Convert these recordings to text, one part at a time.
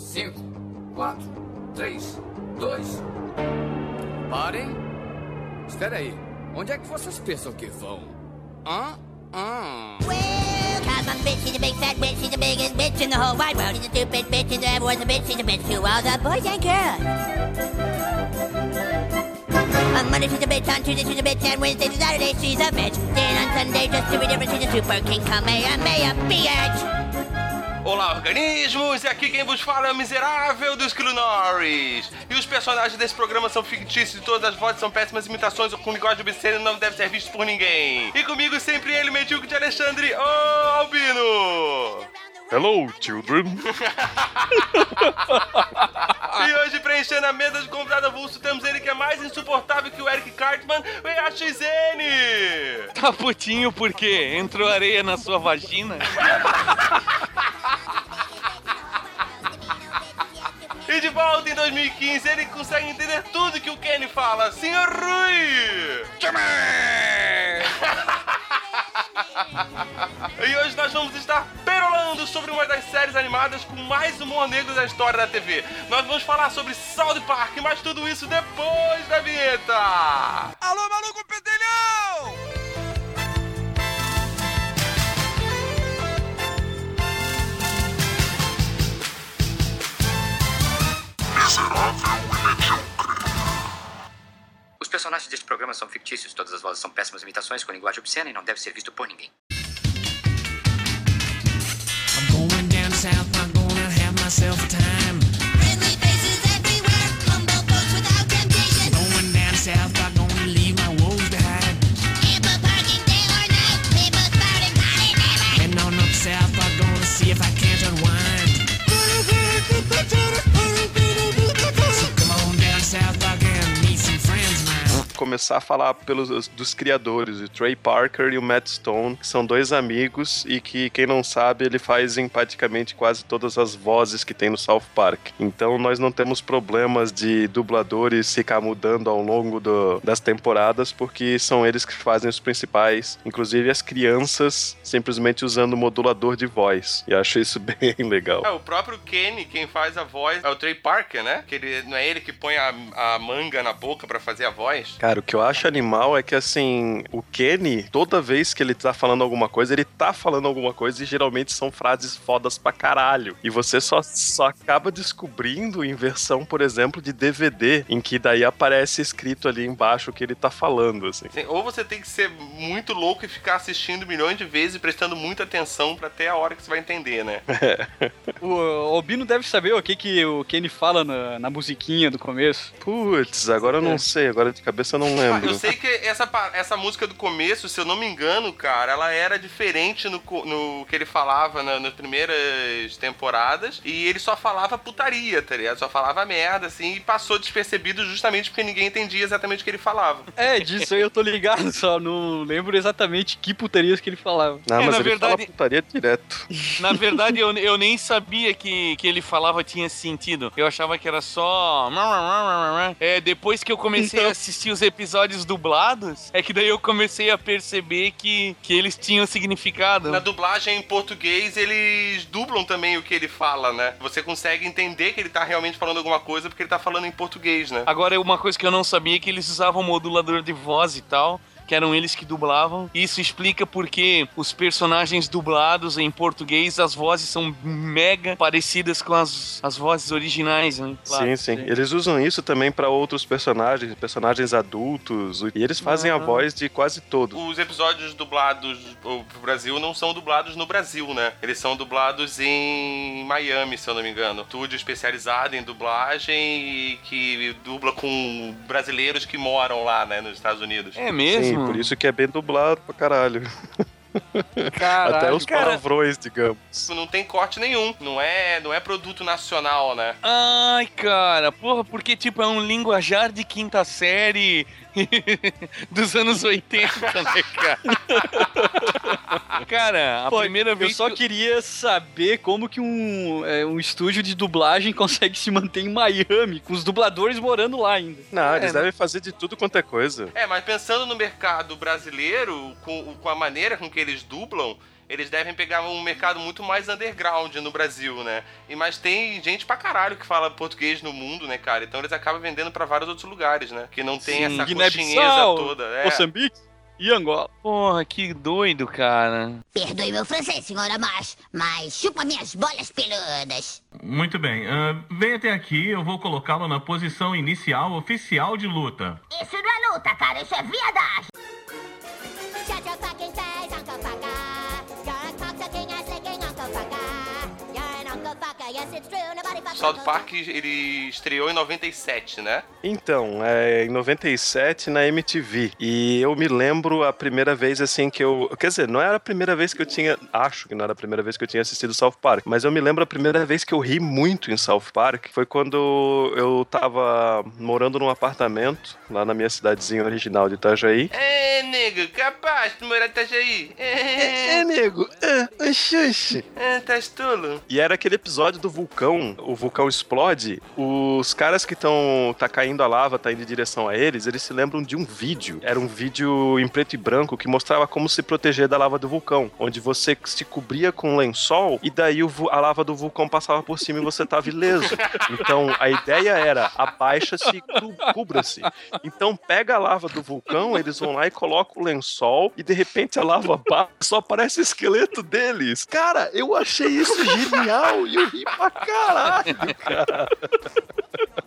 5, 4, 3, 2. Parem! Espera aí. Onde é que vocês pensam que vão? Hã? Hã? Well, cause I'm bitch, she's a big fat bitch, she's the biggest bitch in the whole wide world. She's a stupid bitch, and everyone's a bitch, she's a bitch to all the boys and girls. On Monday she's a bitch, on Tuesday she's a bitch, and Wednesday to Saturday she's a bitch. Then on Sunday, just to be different, she's a super king, Kamehameha, bitch. Olá, organismos! E aqui quem vos fala é o miserável do Esquilo Norris. E os personagens desse programa são fictícios e todas as vozes são péssimas imitações com linguagem obscena e não deve ser visto por ninguém. E comigo sempre ele, medíocre de Alexandre, ô Albino! Hello, children. E hoje, preenchendo a mesa de convidado avulso, temos ele que é mais insuportável que o Eric Cartman, o EAXN! Tá putinho por quê? Entrou areia na sua vagina? E de volta em 2015, ele consegue entender tudo que o Kenny fala, Senhor Rui! E hoje nós vamos estar perolando sobre uma das séries animadas com mais humor negro da história da TV. Nós vamos falar sobre South Park, mas tudo isso depois da vinheta! Alô, maluco pedelhão! Os personagens deste programa são fictícios, todas as vozes são péssimas imitações com linguagem obscena e não deve ser visto por ninguém. I'm going down south, I'm gonna have. Começar a falar pelos dos criadores, o Trey Parker e o Matt Stone, que são dois amigos e que, quem não sabe, ele faz praticamente quase todas as vozes que tem no South Park. Então nós não temos problemas de dubladores ficar mudando ao longo do- das temporadas, porque são eles que fazem os principais, inclusive as crianças simplesmente usando o modulador de voz. E acho isso bem legal. É, o próprio Kenny, quem faz a voz, é o Trey Parker, né? Que ele, não é ele que põe a, a manga na boca pra fazer a voz? Cara, o que eu acho animal é que, assim, o Kenny, toda vez que ele tá falando alguma coisa, ele tá falando alguma coisa e geralmente são frases fodas pra caralho. E você só, só acaba descobrindo em versão, por exemplo, de DVD, em que daí aparece escrito ali embaixo o que ele tá falando, assim. Assim, ou você tem que ser muito louco e ficar assistindo milhões de vezes e prestando muita atenção pra até a hora que você vai entender, né? O Albino deve saber o que, que o Kenny fala na, na musiquinha do começo. Putz, agora eu não sei, agora de cabeça eu não lembro. eu sei que essa, essa música do começo, se eu não me engano, cara, ela era diferente no, no que ele falava na- nas primeiras temporadas. E ele só falava putaria, tá ligado? Só falava merda, assim, e passou despercebido justamente porque ninguém entendia exatamente o que ele falava. É, disso aí eu tô ligado, só não lembro exatamente que putarias que ele falava. Não, É, mas na ele verdade- fala putaria direto. Na verdade, eu, eu nem sabia que, que ele falava tinha sentido. Eu achava que era só. É, depois que eu comecei a assistir os episódios dublados, é que daí eu comecei a perceber que, que eles tinham significado. Na dublagem em português, eles dublam também o que ele fala, né? Você consegue entender que ele tá realmente falando alguma coisa porque ele tá falando em português, né? Agora, uma coisa que eu não sabia é que eles usavam modulador de voz e tal. Que eram eles que dublavam. Isso explica porque os personagens dublados em português, as vozes são mega parecidas com as, as vozes originais, né? sim, sim, Eles usam isso também pra outros personagens, personagens adultos, e eles fazem a Aham. voz de quase todos. Os episódios dublados pro Brasil não são dublados no Brasil, né? Eles são dublados em Miami, se eu não me engano. Estúdio especializado em dublagem e que dubla com brasileiros que moram lá, né, nos Estados Unidos. É mesmo? Sim, por isso que é bem dublado pra caralho. Caralho, Até os cara. palavrões, digamos. Não tem corte nenhum. Não é, não é produto nacional, né? Ai, cara, porra, porque tipo é um linguajar de quinta série dos anos 80, né, cara? cara, a Pô, primeira eu vez só que... queria saber como que um, é, um estúdio de dublagem consegue se manter em Miami, com os dubladores morando lá ainda. Não, É, eles né? devem fazer de tudo quanto é coisa. É, mas pensando no mercado brasileiro, com, com a maneira com que eles dublam, eles devem pegar um mercado muito mais underground no Brasil, né? E mas tem gente pra caralho que fala português no mundo, né, cara? Então eles acabam vendendo pra vários outros lugares, né? Que não tem Sim, essa coxinheza toda. É. Moçambique e Angola. Porra, que doido, cara. Perdoe meu francês, senhora Marsh, mas chupa minhas bolas peludas. Muito bem. ah, vem até aqui, eu vou colocá-lo na posição inicial oficial de luta. Isso não é luta, cara, isso é viadagem. Shut your fucking South Uncle Park, ele estreou em 97, né? Então, é em 97 na MTV. E eu me lembro a primeira vez assim que eu. Quer dizer, não era a primeira vez que eu tinha. Acho que não era a primeira vez que eu tinha assistido South Park. Mas eu me lembro a primeira vez que eu ri muito em South Park. Foi quando eu tava morando num apartamento lá na minha cidadezinha original de Itajaí. É, nego, capaz de morar em Itajaí. É, nego, é, oxoxe. É, tá tolo. E era aquele episódio do vulcão, o vulcão explode, os caras que estão tá caindo a lava, tá indo em direção a eles, eles se lembram de um vídeo. Era um vídeo em preto e branco que mostrava como se proteger da lava do vulcão, onde você se cobria com um lençol e daí a lava do vulcão passava por cima e você tava ileso. Então a ideia era abaixa-se e cu- cubra-se. Então pega a lava do vulcão, eles vão lá e colocam o lençol e de repente a lava só aparece o esqueleto deles. Cara, eu achei isso genial e eu ri pra caralho, cara.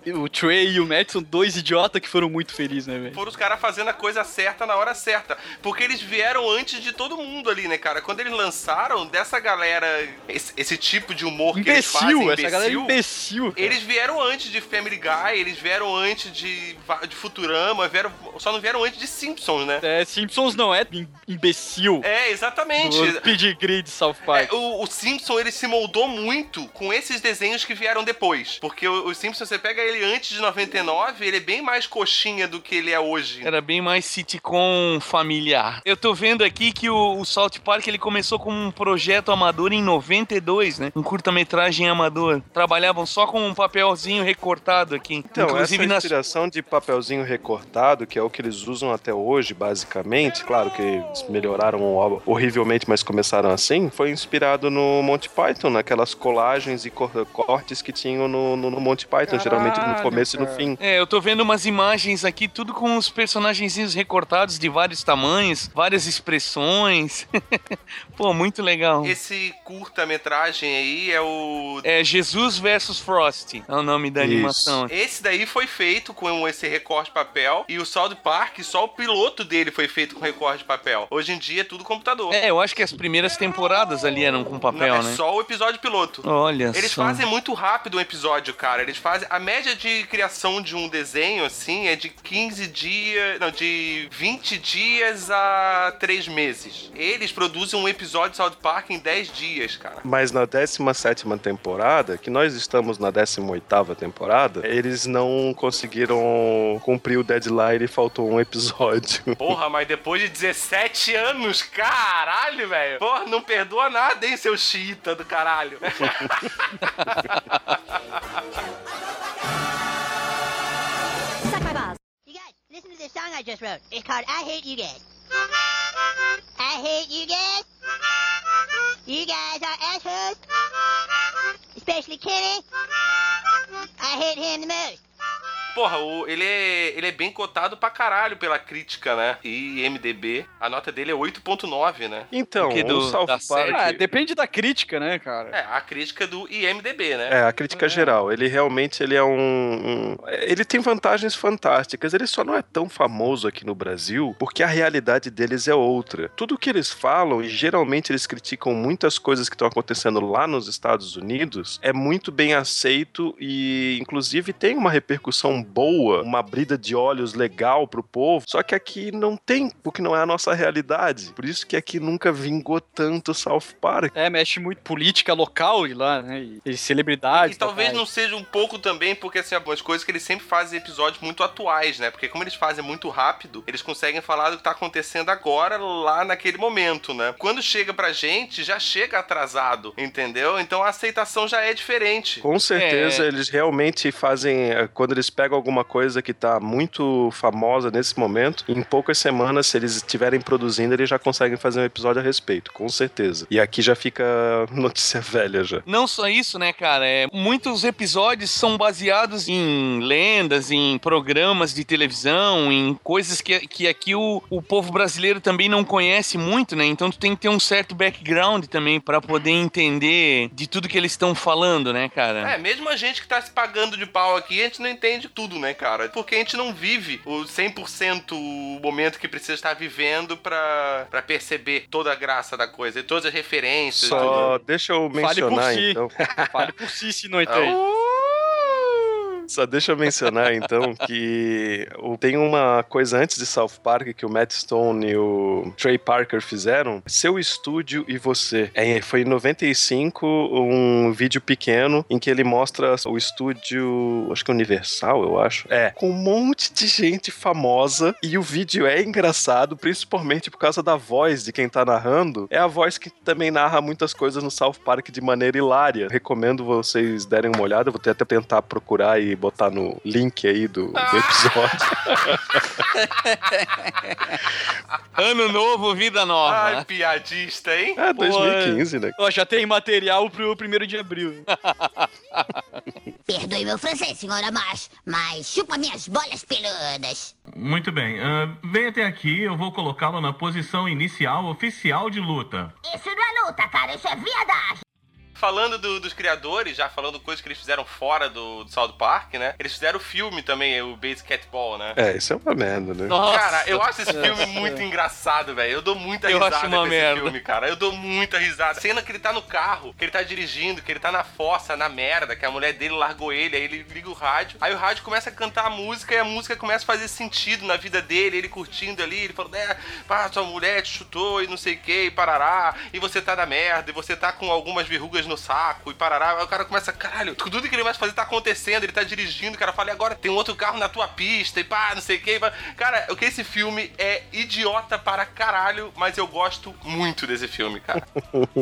O Trey e o Matt são dois idiotas que foram muito felizes, né, velho? Foram os caras fazendo a coisa certa na hora certa. Porque eles vieram antes de todo mundo ali, né, cara? Quando eles lançaram dessa galera, esse, esse tipo de humor que eles fazem, Imbecil, essa galera é imbecil. cara. Eles vieram antes de Family Guy, eles vieram antes de, de Futurama, vieram, só não vieram antes de Simpsons, né? É, Simpsons não é im- imbecil. É, exatamente. O pedigree de South Park. É, o, o Simpson ele se moldou muito com esses desenhos que vieram depois. Porque o, o Simpson, você pega ele antes de 99, ele é bem mais coxinha do que ele é hoje. Era bem mais sitcom familiar. Eu tô vendo aqui que o, o South Park ele começou como um projeto amador em 92, né? Um curta-metragem amador. Trabalhavam só com um papelzinho recortado aqui. Então, Inclusive essa nas inspiração de papelzinho recortado, que é o que eles usam até hoje, basicamente, claro que eles melhoraram ho- horrivelmente, mas começaram assim, foi inspirado no Monty Python, naquelas colagens e cor- cortes que tinham no, no, no Monty Python, geralmente no Caralho, começo e no cara. fim. É, eu tô vendo umas imagens aqui, tudo com os personagenzinhos recortados de vários tamanhos, várias expressões. Pô, muito legal. Esse curta-metragem aí é o. É Jesus versus Frost, é o nome da Isso. animação. Esse daí foi feito com esse recorte de papel e o South Park, só o piloto dele foi feito com recorte de papel. Hoje em dia é tudo computador. É, eu acho que as primeiras temporadas ali eram com papel, Não, é né? só o episódio piloto. Olha Eles só. fazem muito rápido um episódio, cara. Eles fazem. A média de criação de um desenho, assim, é de 15 dias. Não, de 20 dias a 3 meses. Eles produzem um episódio de South Park em 10 dias, cara. Mas na 17 temporada, que nós estamos na 18 temporada, eles não conseguiram cumprir o deadline e faltou um episódio. Porra, mas depois de 17 anos, caralho, velho. Porra, não perdoa nada, hein, seu xiita do caralho. Suck my balls. You guys, listen to this song I just wrote. It's called I Hate You Guys. I hate you guys. You guys are assholes. Especially Kenny. I hate him the most. Porra, o- ele, é, ele é bem cotado pra caralho pela crítica, né? E MDB, a nota dele é 8.9, né? Então, Que do- o South da Park. série? Ah, depende da crítica, né, cara? É, a crítica do IMDB, né? É, a crítica geral. Ele realmente ele é um, um- Ele tem vantagens fantásticas. Ele só não é tão famoso aqui no Brasil porque a realidade deles é outra. Tudo que eles falam, e geralmente eles criticam muitas coisas que estão acontecendo lá nos Estados Unidos, é muito bem aceito e, inclusive, tem uma repercussão boa, uma brida de olhos legal pro povo. Só que aqui não tem, porque não é a nossa realidade. Por isso que aqui nunca vingou tanto South Park. É, mexe muito política local e lá, né? E, e celebridades. E talvez tal. não seja um pouco também, porque assim, algumas coisas que eles sempre fazem episódios muito atuais, né? Porque como eles fazem muito rápido, eles conseguem falar do que tá acontecendo agora, lá naquele momento, né? Quando chega pra gente, já chega atrasado, entendeu? Então a aceitação já é diferente. Com certeza, É. eles realmente fazem. eh, Quando eles pegam pegam alguma coisa que tá muito famosa nesse momento, em poucas semanas, se eles estiverem produzindo, eles já conseguem fazer um episódio a respeito, com certeza. E aqui já fica notícia velha já. Não só isso, né, cara? É, muitos episódios são baseados em lendas, em programas de televisão, em coisas que, que aqui o, o povo brasileiro também não conhece muito, né? Então tu tem que ter um certo background também pra poder entender de tudo que eles estão falando, né, cara? É, mesmo a gente que tá se pagando de pau aqui, a gente não entende tudo, né, cara? Porque a gente não vive o 100% o momento que precisa estar vivendo pra, pra perceber toda a graça da coisa e todas as referências. Só tudo. deixa eu Fale por mencionar, si. então. Fale por si se não entende. Só deixa eu mencionar, então, que tem uma coisa antes de South Park que o Matt Stone e o Trey Parker fizeram. Seu Estúdio e Você. É, foi em 95, um vídeo pequeno em que ele mostra o estúdio, acho que Universal, eu acho. É, com um monte de gente famosa e o vídeo é engraçado, principalmente por causa da voz de quem tá narrando. É a voz que também narra muitas coisas no South Park de maneira hilária. Recomendo vocês derem uma olhada, vou até tentar procurar e botar no link aí do, do episódio. Ano novo, vida nova. Ai, piadista, hein? É, 2015, né? Ó, já tem material pro primeiro de abril. Perdoe meu francês, senhora Marsh, mas chupa minhas bolas peludas. Muito bem. ah, vem até aqui, eu vou colocá-lo na posição inicial oficial de luta. Isso não é luta, cara, isso é viadagem. Falando do- dos criadores, já falando coisas que eles fizeram fora do, do South Park, né? Eles fizeram o filme também, o Base Catball, né? É, isso é uma merda, né? Nossa. Cara, eu acho esse filme muito engraçado, velho. Eu dou muita Eu risada acho uma merda. filme, cara. Eu dou muita risada. Cena que ele tá no carro, que ele tá dirigindo, que ele tá na fossa, na merda, que a mulher dele largou ele, aí ele liga o rádio. Aí o rádio começa a cantar a música e a música começa a fazer sentido na vida dele, ele curtindo ali, ele falando, é, pá, sua mulher te chutou e não sei o que, e parará, e você tá na merda, e você tá com algumas verrugas no saco, e parará. Aí o cara começa, caralho, tudo que ele vai fazer tá acontecendo, ele tá dirigindo, o cara fala, e agora tem um outro carro na tua pista, e pá, não sei o que. Cara, o que esse filme é idiota para caralho, mas eu gosto muito desse filme, cara.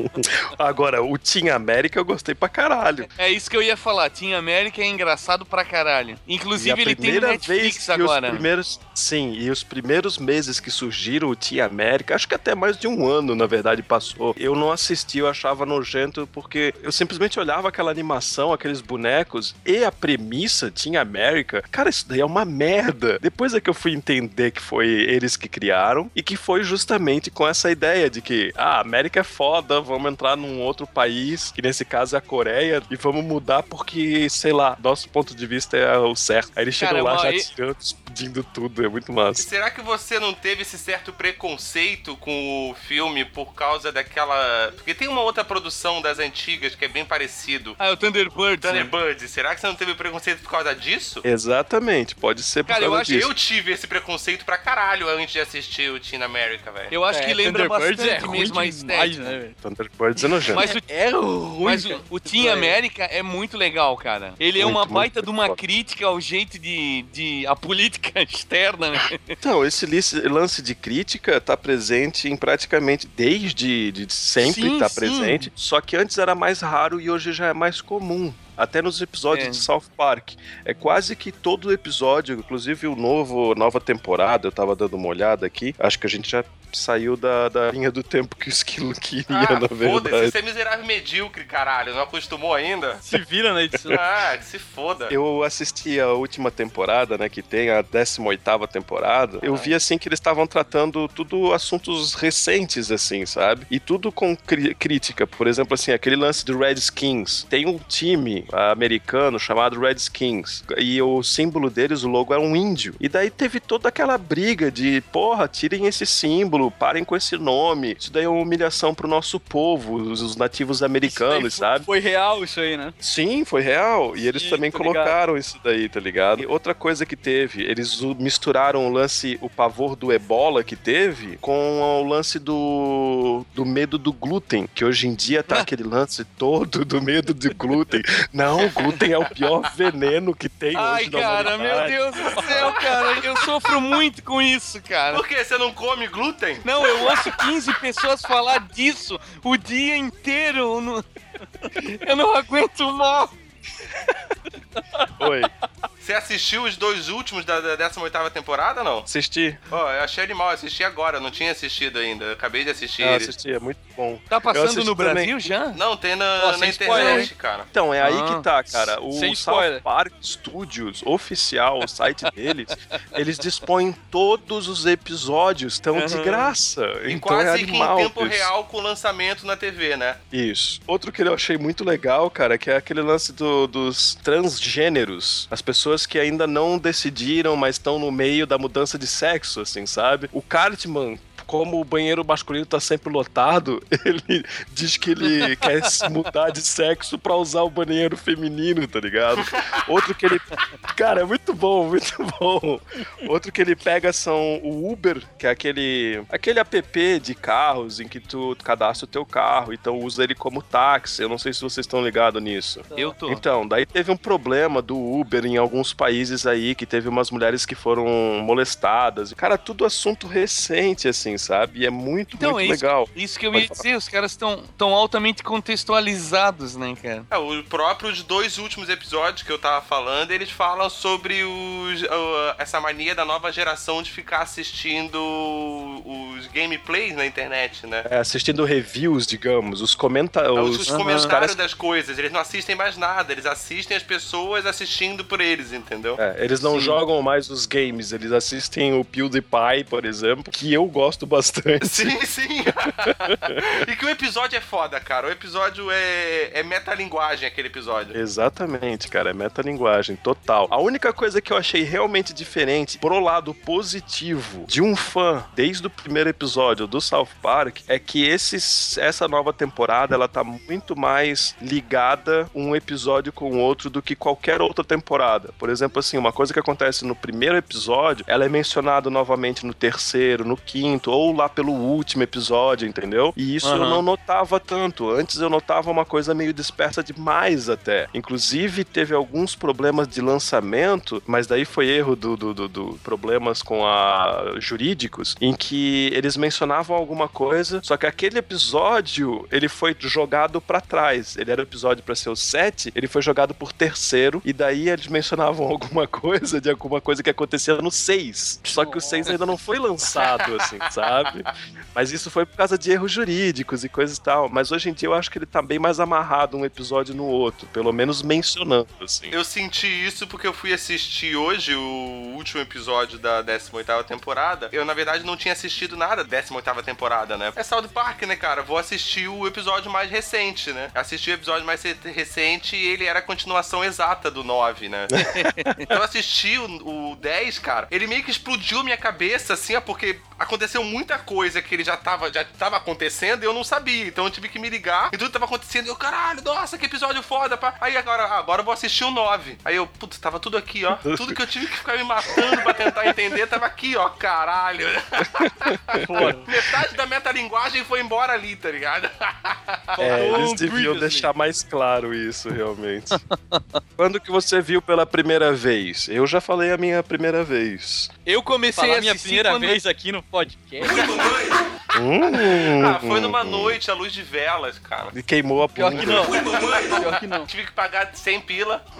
Agora, o Team América eu gostei pra caralho. É isso que eu ia falar. Team América é engraçado pra caralho. Inclusive, ele tem no Netflix agora. Os primeiros, sim, e os primeiros meses que surgiram o Team América, acho que até mais de um ano, na verdade, passou. Eu não assisti, eu achava nojento, porque eu simplesmente olhava aquela animação, aqueles bonecos, e a premissa Team América, cara, isso daí é uma merda. Depois é que eu fui entender que foi eles que criaram, e que foi justamente com essa ideia de que, ah, a América é foda, vamos entrar num outro país, que nesse caso é a Coreia, e vamos mudar porque, sei lá, nosso ponto de vista é o certo. Aí eles chegam Cara, lá uma- já e- tirando, explodindo tudo, é muito E massa. será que você não teve esse certo preconceito com o filme por causa daquela. Porque tem uma outra produção das antigas que é bem parecido. Ah, é o Thunderbirds. né? Thunderbird, será que você não teve preconceito por causa disso? Exatamente, pode ser por Cara, eu causa acho- disso. Eu tive esse preconceito pra caralho antes de assistir o Teen America, velho. Eu acho que lembra Thunderbirds bastante é ruim mesmo a demais, estética. né, velho? Thunderbirds é nojento. Mas o, É ruim, mas o, o Team América é muito legal, cara. Ele é Muito, uma muito baita de uma crítica ao jeito de, de. a política externa, né? Então, esse lance de crítica tá presente em praticamente desde de sempre Sim, tá sim. presente, só que antes era mais raro e hoje já é mais comum. Até nos episódios É. de South Park. É quase que todo episódio, inclusive o novo, nova temporada, eu tava dando uma olhada aqui. Acho que a gente já saiu da, da linha do tempo que o Esquilo queria, Ah, na foda-se, verdade. você é miserável medíocre, caralho. Não acostumou ainda? Se vira na edição. Ah, que se foda. Eu assisti a última temporada, né, que tem a 18ª temporada. Eu vi assim que eles estavam tratando tudo assuntos recentes assim, sabe? E tudo com cri- crítica. Por exemplo, assim, aquele lance do Redskins. Tem um time ah, americano chamado Redskins e o símbolo deles, o logo é um índio. E daí teve toda aquela briga de, porra, tirem esse símbolo, parem com esse nome. Isso daí é uma humilhação pro nosso povo, os os nativos americanos, sabe? Foi real isso aí, né? Sim, foi real. E eles Sim, também ligado. colocaram isso daí, tá ligado? E outra coisa que teve, eles misturaram o lance, o pavor do ebola que teve, com o lance do, do medo do glúten, que hoje em dia tá aquele lance todo do medo do glúten. Não, o glúten é o pior veneno que tem Ai, hoje na cara, meu. Deus do céu, cara. Eu sofro muito com isso, cara. Por quê? Você não come glúten? Não, eu ouço 15 pessoas falar disso o dia inteiro. Eu não, eu não aguento mal. Oi. Você assistiu os dois últimos da, da 18 temporada, não? Assisti. Ó, eu achei animal, eu assisti agora, eu não tinha assistido ainda. Eu acabei de assistir Ah, eles. assisti, é muito bom. Tá Eu passando no também. Brasil já? Não, tem na, Ó, na internet, spoiler, cara. Então, é aí Ah. que tá, cara. O Sem South. Park Studios, oficial, o site deles, eles dispõem todos os episódios, estão de Uhum. graça. E então é quase que em animal tempo isso. real com o lançamento na TV, né? Isso. Outro que eu achei muito legal, cara, que é aquele lance do- dos transgêneros. As pessoas que ainda não decidiram, mas estão no meio da mudança de sexo, assim, sabe? O Cartman. Como o banheiro masculino tá sempre lotado, ele diz que ele quer se mudar de sexo pra usar o banheiro feminino, tá ligado? Outro que ele. Cara, é muito bom, muito bom. Outro que ele pega são o Uber, que é aquele aquele app de carros em que tu cadastra o teu carro, então usa ele como táxi. Eu não sei se vocês estão ligados nisso. Eu tô. Então, daí teve um problema do Uber em alguns países aí, que teve umas mulheres que foram molestadas. Cara, tudo assunto recente, assim, sabe? E é muito, Então, muito é isso, legal. isso que eu Pode ia dizer, os caras estão tão altamente contextualizados, né, cara? É, os próprios dois últimos episódios que eu tava falando, eles falam sobre os, uh, essa mania da nova geração de ficar assistindo os gameplays na internet, né? É, assistindo reviews, digamos, os comentários. Os, os comentários caras das coisas, eles não assistem mais nada, eles assistem as pessoas assistindo por eles, entendeu? É, eles não Sim. jogam mais os games, eles assistem o PewDiePie, por exemplo, que eu gosto bastante. Sim, sim. e que o episódio é foda, cara. O episódio é, é metalinguagem, aquele episódio. Exatamente, cara, é metalinguagem total. A única coisa que eu achei realmente diferente pro lado positivo de um fã desde o primeiro episódio do South Park é que esses, essa nova temporada ela tá muito mais ligada um episódio com o outro do que qualquer outra temporada. Por exemplo, assim, uma coisa que acontece no primeiro episódio, ela é mencionada novamente no terceiro, no quinto ou lá pelo último episódio, entendeu? E isso eu Aham. não notava tanto. Antes eu notava uma coisa meio dispersa demais até. Inclusive, teve alguns problemas de lançamento, mas daí foi erro do, do, do- do- problemas com a jurídicos, em que eles mencionavam alguma coisa, só que aquele episódio ele foi jogado pra trás. Ele era o episódio pra ser o 7, ele foi jogado por terceiro, e daí eles mencionavam alguma coisa de alguma coisa que acontecia no 6. Só que o 6 ainda não foi lançado, assim, sabe? Mas isso foi por causa de erros jurídicos e coisas e tal. Mas hoje em dia eu acho que ele tá bem mais amarrado um episódio no outro, pelo menos mencionando, assim. Eu senti isso porque eu fui assistir hoje o último episódio da 18ª temporada. Eu, na verdade, não tinha assistido nada da 18ª temporada, né? É South Park, né, cara? Vou assistir o episódio mais recente, né? Assisti o episódio mais re- recente e ele era a continuação exata do 9, né? eu assisti o, o 10, cara. Ele meio que explodiu minha cabeça, assim, ó, porque aconteceu muita coisa que ele já tava, já tava acontecendo e eu não sabia. Então eu tive que me ligar e tudo tava acontecendo. E eu, caralho, nossa, que episódio foda, pá. Aí agora, agora eu vou assistir o 9. Aí eu, putz, tava tudo aqui, ó. Tudo que eu tive que ficar me matando pra tentar entender tava aqui, ó, caralho. Metade da metalinguagem foi embora ali, tá ligado? É, eles deviam deixar mais claro isso, realmente. Quando que você viu pela primeira vez? Eu já falei a minha primeira vez. Eu comecei Falar a minha primeira quando... vez aqui no podcast. Hum, ah, foi numa noite à luz de velas, cara. E queimou a Pior bunda. que não. Pior que não. Tive que pagar 100 pila.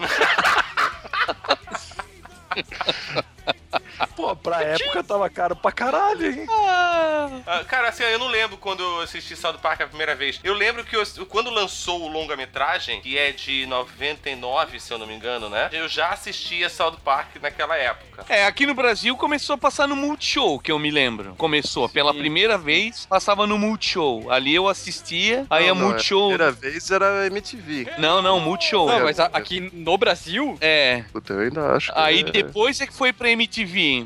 Pô, pra época tava caro pra caralho, hein? Ah, cara, assim, eu não lembro quando eu assisti South Park a primeira vez. Eu lembro que eu- quando lançou o longa-metragem, que é de 99, se eu não me engano, né? Eu já assistia South Park naquela época. É, aqui no Brasil começou a passar no Multishow, que eu me lembro. Começou, pela primeira vez, passava no Multishow. Ali eu assistia, aí a Não, não, Multishow... A primeira vez era MTV. Não, não, Multishow. Não, mas a- aqui no Brasil, É, Puta, eu ainda acho que Aí é- depois é que foi pra MTV.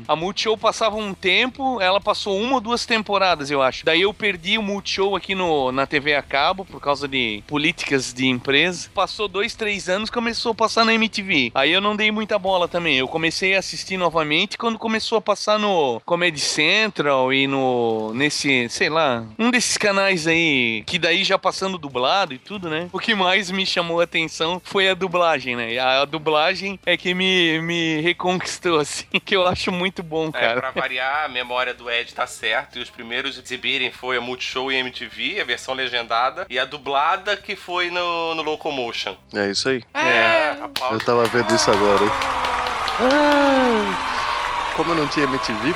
A Multishow passava um tempo, ela passou uma ou duas temporadas, eu acho. Daí eu perdi o Multishow aqui no, na TV a cabo, por causa de políticas de empresa. Passou dois, três anos, começou a passar na MTV. Aí eu não dei muita bola também. Eu comecei a assistir novamente quando começou a passar no Comedy Central e no. nesse, sei lá, um desses canais aí, que daí já passando dublado e tudo, né? O que mais me chamou a atenção foi a dublagem, né? A, a dublagem é que me, me reconquistou, assim, que eu acho muito bom, É, cara. pra variar, a memória do Ed tá certa. E os primeiros a exibirem foi a Multishow e MTV, a versão legendada. E a dublada que foi no, no Locomotion. É isso aí. É, Eu aplausos. tava vendo isso agora, hein? Como eu não tinha MTV,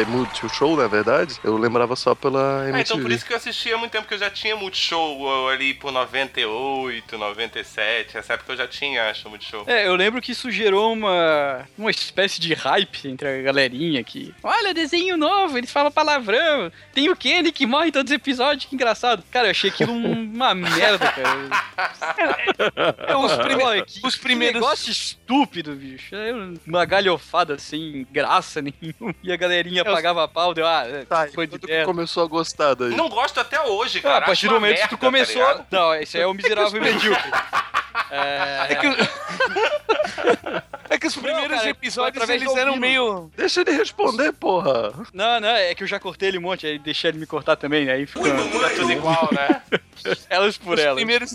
é, Multishow, na verdade, eu lembrava só pela Ah, MTV. então por isso que eu assistia há muito tempo, que eu já tinha Multishow ali por 98, 97. Nessa época eu já tinha, acho, Multishow. É, eu lembro que isso gerou uma, uma espécie de hype entre a galerinha que. Olha, desenho novo, eles falam palavrão. Tem o Kenny que morre em todos os episódios, que engraçado. Cara, eu achei aquilo um- uma merda, cara. É, os, Pô, prime- que, os que primeiros. negócio estúpido, bicho. É uma galhofada sem graça nenhuma. E a galerinha É, os- pagava pau, deu, ah, Tá, e foi de quando que merda. começo a gostar daí? Não gosto até hoje, Ah, cara. a partir do momento que tu começou. Tá não, esse aí é o miserável e medíocre. É que, é que os primeiros cara, episódios eles eram meio. Deixa ele responder, porra. Não, não, é que eu já cortei ele um monte, aí deixei ele me cortar também, aí fica. Fica tudo igual, né? Elas por Os elas. primeiros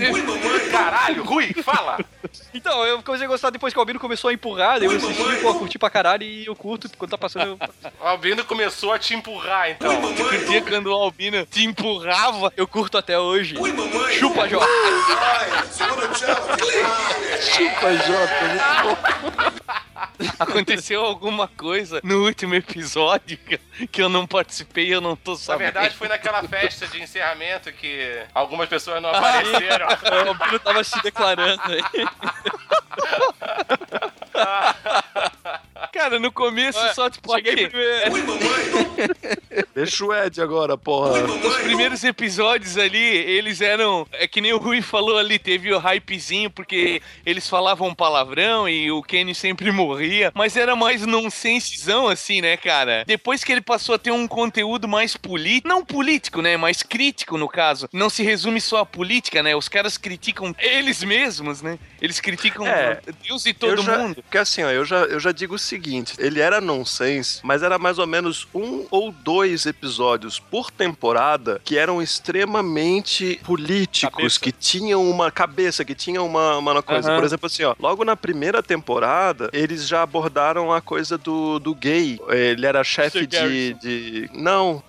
Caralho, Rui, fala! Então, eu comecei a gostar depois que o Albino começou a empurrar, daí eu assisti, pô, eu curti pra caralho e eu curto, quando tá passando eu... O Albino começou a te empurrar, então. curtia quando o Albino te empurrava. eu curto até hoje. Chupa, Jó. Chupa, Jota. muito bom. Aconteceu alguma coisa no último episódio que, eu não participei e eu não tô Na sabendo. verdade, foi naquela festa de encerramento que algumas pessoas não apareceram. O Albino tava se declarando aí. Cara, no começo Ué, só tipo Cheguei aqui, primeiro. Deixa o Ed agora, porra. os primeiros episódios ali, eles eram. É que nem o Rui falou ali, teve o hypezinho, porque eles falavam palavrão e o Kenny sempre morria, mas era mais nonsensezão, assim, né, cara? Depois que ele passou a ter um conteúdo mais político, não político, né, mas crítico no caso, não se resume só a política, né? Os caras criticam eles mesmos, né? Eles criticam É, Deus e todo já, mundo. Porque assim, ó, eu já, eu já digo o seguinte: ele era nonsense, mas era mais ou menos um ou dois episódios por temporada que eram extremamente políticos, Cabeça. que tinham uma cabeça, que tinham uma, uma coisa. Aham. Por exemplo, assim, ó, logo na primeira temporada, eles já abordaram a coisa do, do gay. Ele era chefe de, de. Não,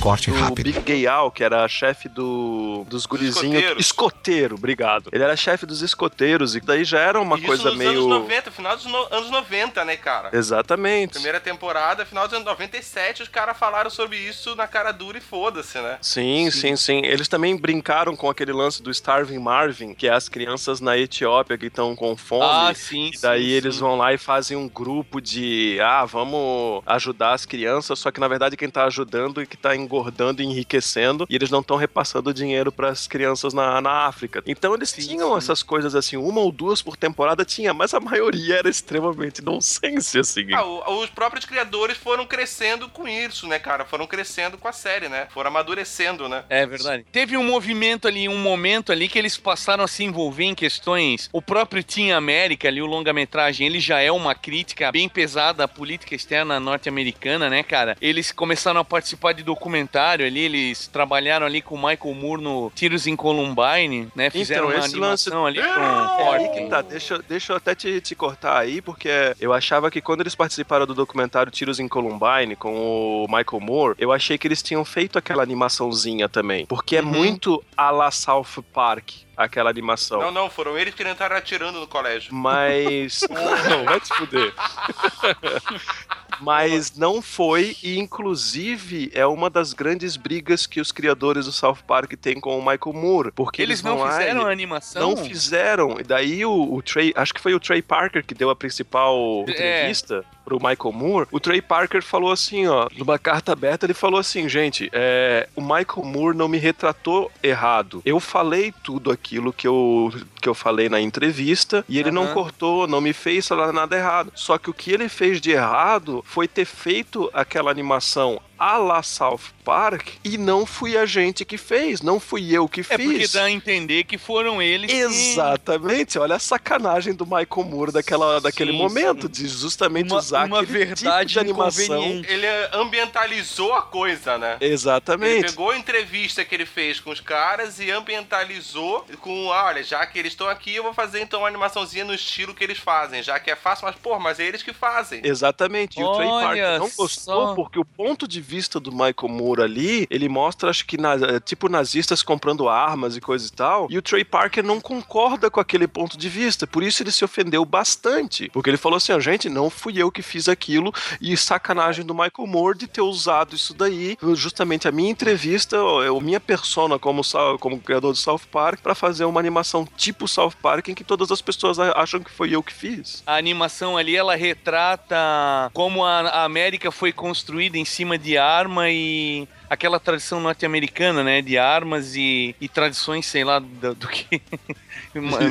Corte o rápido. Big Gay Al, que era chefe do, dos gurizinhos. escoteiros. Escoteiro, obrigado. Ele era chefe dos escoteiros, e daí já era uma Isso coisa nos meio. anos 90, final dos no- anos 90, né, cara? Exatamente. Primeira temporada, final dos anos 97, os caras falaram sobre isso na cara dura e foda-se, né? Sim, sim, sim, Eles também brincaram com aquele lance do Starving Marvin, que é as crianças na Etiópia que estão com fome. Ah, sim. E daí sim, eles sim. vão lá e fazem um grupo de, ah, vamos ajudar as crianças, só que na verdade quem tá ajudando e que tá engordando e enriquecendo, e eles não estão repassando dinheiro para as crianças na, na África. Então eles Sim, tinham sim. essas coisas assim, uma ou duas por temporada tinha, mas a maioria era extremamente nonsense, assim. Ah, o- os próprios criadores foram crescendo com isso, né, cara? Foram crescendo com a série, né? Foram amadurecendo, né? É verdade. Teve um movimento ali, um momento ali que eles passaram a se envolver em questões. O próprio Team América ali, o longa-metragem, ele já é uma crítica bem pesada à política externa norte-americana, né, cara? Eles começaram a participar de documentário ali, eles trabalharam ali com o Michael Moore no Tiros em Columbine, né? Fizeram Então, uma esse lance- animação ali com É aí que tá, deixa, deixa eu até te, te cortar aí, porque eu achava que quando eles participaram do documentário Tiros em Columbine com o Michael Moore, eu achei que eles tinham feito aquela animaçãozinha também. Porque é Uhum. muito a la South Park, aquela animação. Não, não, foram eles que entraram atirando no colégio. Mas. não, vai te fuder. Mas não foi, e inclusive é uma das grandes brigas que os criadores do South Park têm com o Michael Moore. Porque Eles eles, não lá fizeram e- a animação? não fizeram. E daí o, o Trey, acho que foi o Trey Parker que deu a principal É. entrevista pro Michael Moore. O Trey Parker falou assim, ó, numa carta aberta, ele falou assim, gente, é, o Michael Moore não me retratou errado. Eu falei tudo aquilo que eu, que eu falei na entrevista e ele não Aham. cortou, não me fez falar nada errado. Só que o que ele fez de errado foi ter feito aquela animação a la South Park e não fui a gente que fez, não fui eu que É porque fiz. dá a entender que foram eles que... Exatamente, olha a sacanagem do Michael Moore daquela, daquele Sim, momento, de justamente Uma- usar uma aquele verdade tipo de animação. Ele ambientalizou a coisa, né? Ele Exatamente. pegou a entrevista que ele fez com os caras e ambientalizou com, ah, olha, já que eles estão aqui, eu vou fazer então uma animaçãozinha no estilo que eles fazem, já que é fácil, mas, pô, mas é eles que fazem. Exatamente. E o Trey Olha Parker não gostou só. porque o ponto de vista do Michael Moore ali, ele mostra, acho que, na, é, tipo, nazistas comprando armas e coisa e tal, e o Trey Parker não concorda com aquele ponto de vista, por isso ele se ofendeu bastante, porque ele falou assim, ó, gente, não fui eu que fiz aquilo, e sacanagem do Michael Moore de ter usado isso daí, justamente a minha entrevista, a minha persona como, como criador do South Park, pra fazer uma animação tipo South Park, em que todas as pessoas a- acham que foi eu que fiz. A animação ali, ela retrata como a a América foi construída em cima de arma e aquela tradição norte-americana, né? De armas e, e tradições, sei lá, do, do que...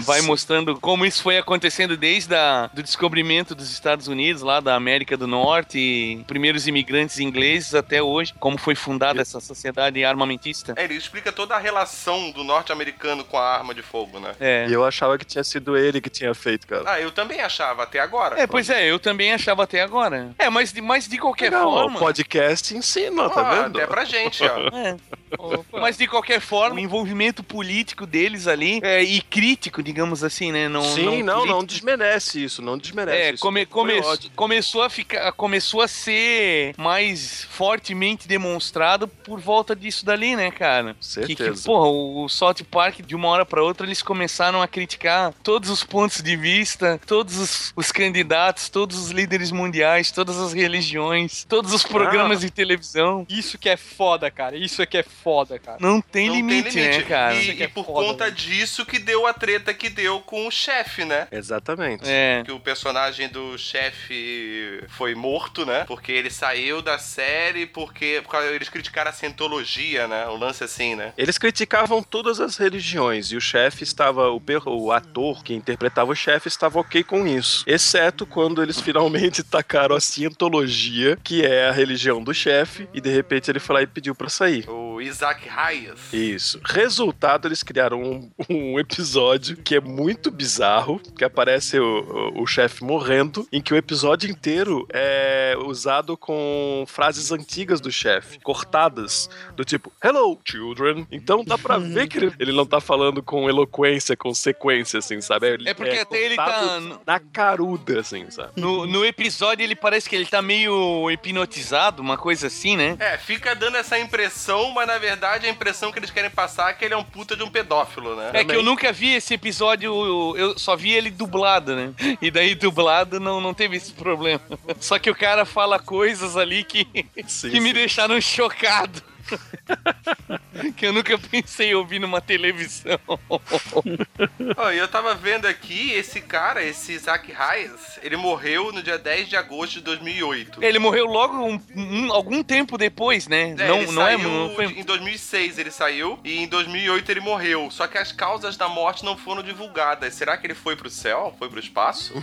Vai mostrando como isso foi acontecendo desde a, do descobrimento dos Estados Unidos, lá da América do Norte, e primeiros imigrantes ingleses até hoje, como foi fundada essa sociedade armamentista. É, ele explica toda a relação do norte-americano com a arma de fogo, né? É. E eu achava que tinha sido ele que tinha feito, cara. Ah, eu também achava até agora. É, pois é, eu também achava até agora. É, mas de, mas de qualquer Não, forma. o podcast ensina, tá Ah, vendo? Até pra gente, ó. É. Mas de qualquer forma, o envolvimento político deles ali é, e crítico, digamos assim, né? Não, Sim, não, político. não desmerece isso, não desmerece É, isso. come- come- começou a ficar, começou a ser mais fortemente demonstrado por volta disso dali, né, cara? Que, Certeza. que porra, o South Park de uma hora pra outra eles começaram a criticar todos os pontos de vista, todos os, os candidatos, todos os líderes mundiais, todas as religiões, todos os programas de televisão. Isso que é foda, cara. Isso é que é foda, cara. Não tem, Não limite, tem limite, né, cara? E, é e por foda, conta né? disso que deu a treta que deu com o chefe, né? Exatamente. É. Que o personagem do chefe foi morto, né? Porque ele saiu da série porque, porque eles criticaram a cientologia, né? O lance assim, né? Eles criticavam todas as religiões e o chefe estava, o, o ator que interpretava o chefe estava ok com isso. Exceto quando eles finalmente tacaram a cientologia, que é a religião do chefe, e de repente ele lá e pediu pra sair. O Isaac Hayes. Isso. Resultado, eles criaram um, um episódio que é muito bizarro, que aparece o, o, o chefe morrendo, em que o episódio inteiro é usado com frases antigas do chefe, cortadas, do tipo, Hello, children. Então dá pra ver que ele, ele não tá falando com eloquência, com sequência, assim, sabe? Ele É porque até ele tá Na caruda, assim, sabe? No, no episódio ele parece que ele tá meio hipnotizado, uma coisa assim, né? É, fica dando essa impressão, mas na verdade a impressão que eles querem passar é que ele é um puta de um pedófilo, né? É que eu nunca vi esse episódio, eu só vi ele dublado, né? E daí dublado não, não teve esse problema. Só que o cara fala coisas ali que, Sim, que me sim. deixaram chocado. que eu nunca pensei em ouvir numa televisão. E eu tava vendo aqui, esse cara, esse Isaac Hayes, ele morreu no dia 10 de agosto de 2008. Ele morreu logo um- um- algum tempo depois, né? É, não, ele não é, saiu não foi- Em 2006 ele saiu e em 2008 ele morreu. Só que as causas da morte não foram divulgadas. Será que ele foi pro céu? Foi pro espaço?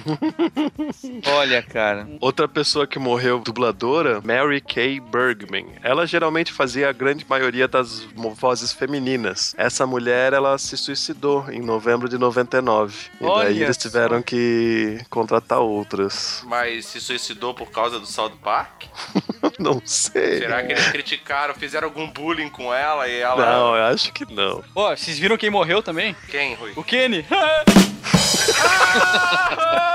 Olha, cara. Outra pessoa que morreu, dubladora, Mary Kay Bergman. Ela geralmente fazia a grande maioria das vozes femininas. Essa mulher, ela se suicidou em novembro de 99. E Olha daí eles só. tiveram que contratar outras. Mas se suicidou por causa do South Park? Não sei. Será que eles criticaram, fizeram algum bullying com ela e ela. Não, eu acho que não. Ó, vocês viram quem morreu também? Quem, Rui? O Kenny. Oh,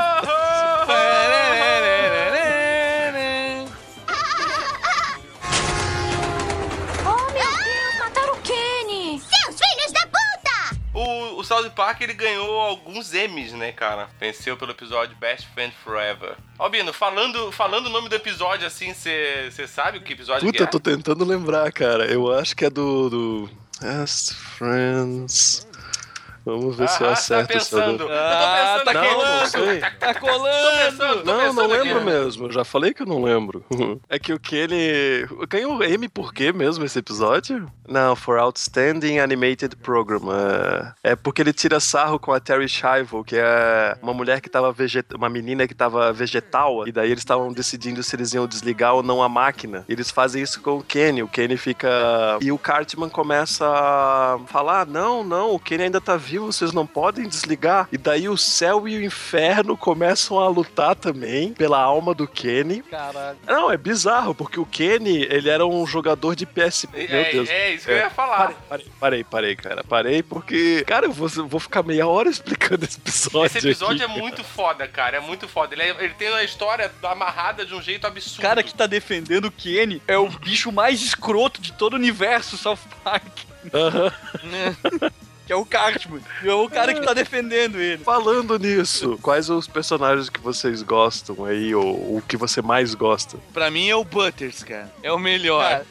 South Park ele ganhou alguns Emmys, né, cara? Venceu pelo episódio Best Friend Forever. Albino, falando, falando o nome do episódio assim, você sabe o que episódio Puta, é? eu tô tentando lembrar, cara. Eu acho que é do. do... Best Friends. Vamos ver se eu Ah, acerto tá esse eu pensando. Ah, tá Eu tô pensando Não, aqui. não sei. Tá colando! Tô Não, não pensando lembro aqui. mesmo. Eu já falei que eu não lembro. É que o ele. Ganhou M por quê mesmo esse episódio? Não, for Outstanding Animated Program. É, é porque ele tira sarro com a Terry Schiavo, que é uma mulher que tava vegetal. Uma menina que tava vegetal. E daí eles estavam decidindo se eles iam desligar ou não a máquina. E eles fazem isso com o Kenny. O Kenny fica. E o Cartman começa a falar: não, não, o Kenny ainda tá vivo. Vivo, vocês não podem desligar. E daí o céu e o inferno começam a lutar também pela alma do Kenny. Caralho. Não, é bizarro, porque o Kenny, ele era um jogador de PSP. É, Meu Deus. é isso que eu ia falar. Parei, parei, parei, parei, cara. Parei porque, cara, eu vou, eu vou ficar meia hora explicando esse episódio. Esse episódio aqui, é muito foda, cara. É muito foda. Ele, é- ele tem uma história amarrada de um jeito O absurdo. cara que tá defendendo o Kenny é o bicho mais escroto de todo o universo South Park. Aham. Que é o Cartman. É o cara que tá defendendo ele. Falando nisso, quais os personagens que vocês gostam aí, ou o que você mais gosta? Pra mim é o Butters, cara. É o melhor. Cara,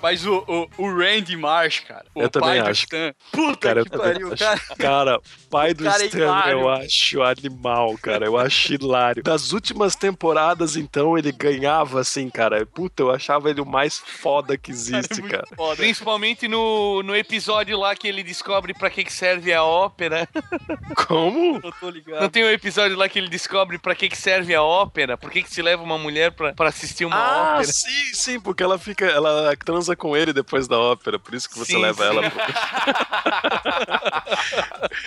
mas o, o, o Randy Marsh, cara. O Eu também pai do acho. Stan. Puta Cara, eu que pariu, acho. cara. Cara, pai do Cara, é Stan, hilário. eu acho animal, cara. Eu acho hilário. Das últimas temporadas, então, ele ganhava assim, cara. Puta, eu achava ele o mais foda que existe, cara. Foda. Principalmente no, no episódio lá que ele descobre pra que, que serve a ópera. Como? Eu tô Não ligado. tem um episódio lá que ele descobre pra que, que serve a ópera? Por que, que se leva uma mulher pra, pra assistir uma Ah, ópera? sim, sim, porque ela fica, ela transa com ele depois da ópera, por isso que você Sim, leva sim. ela. pro-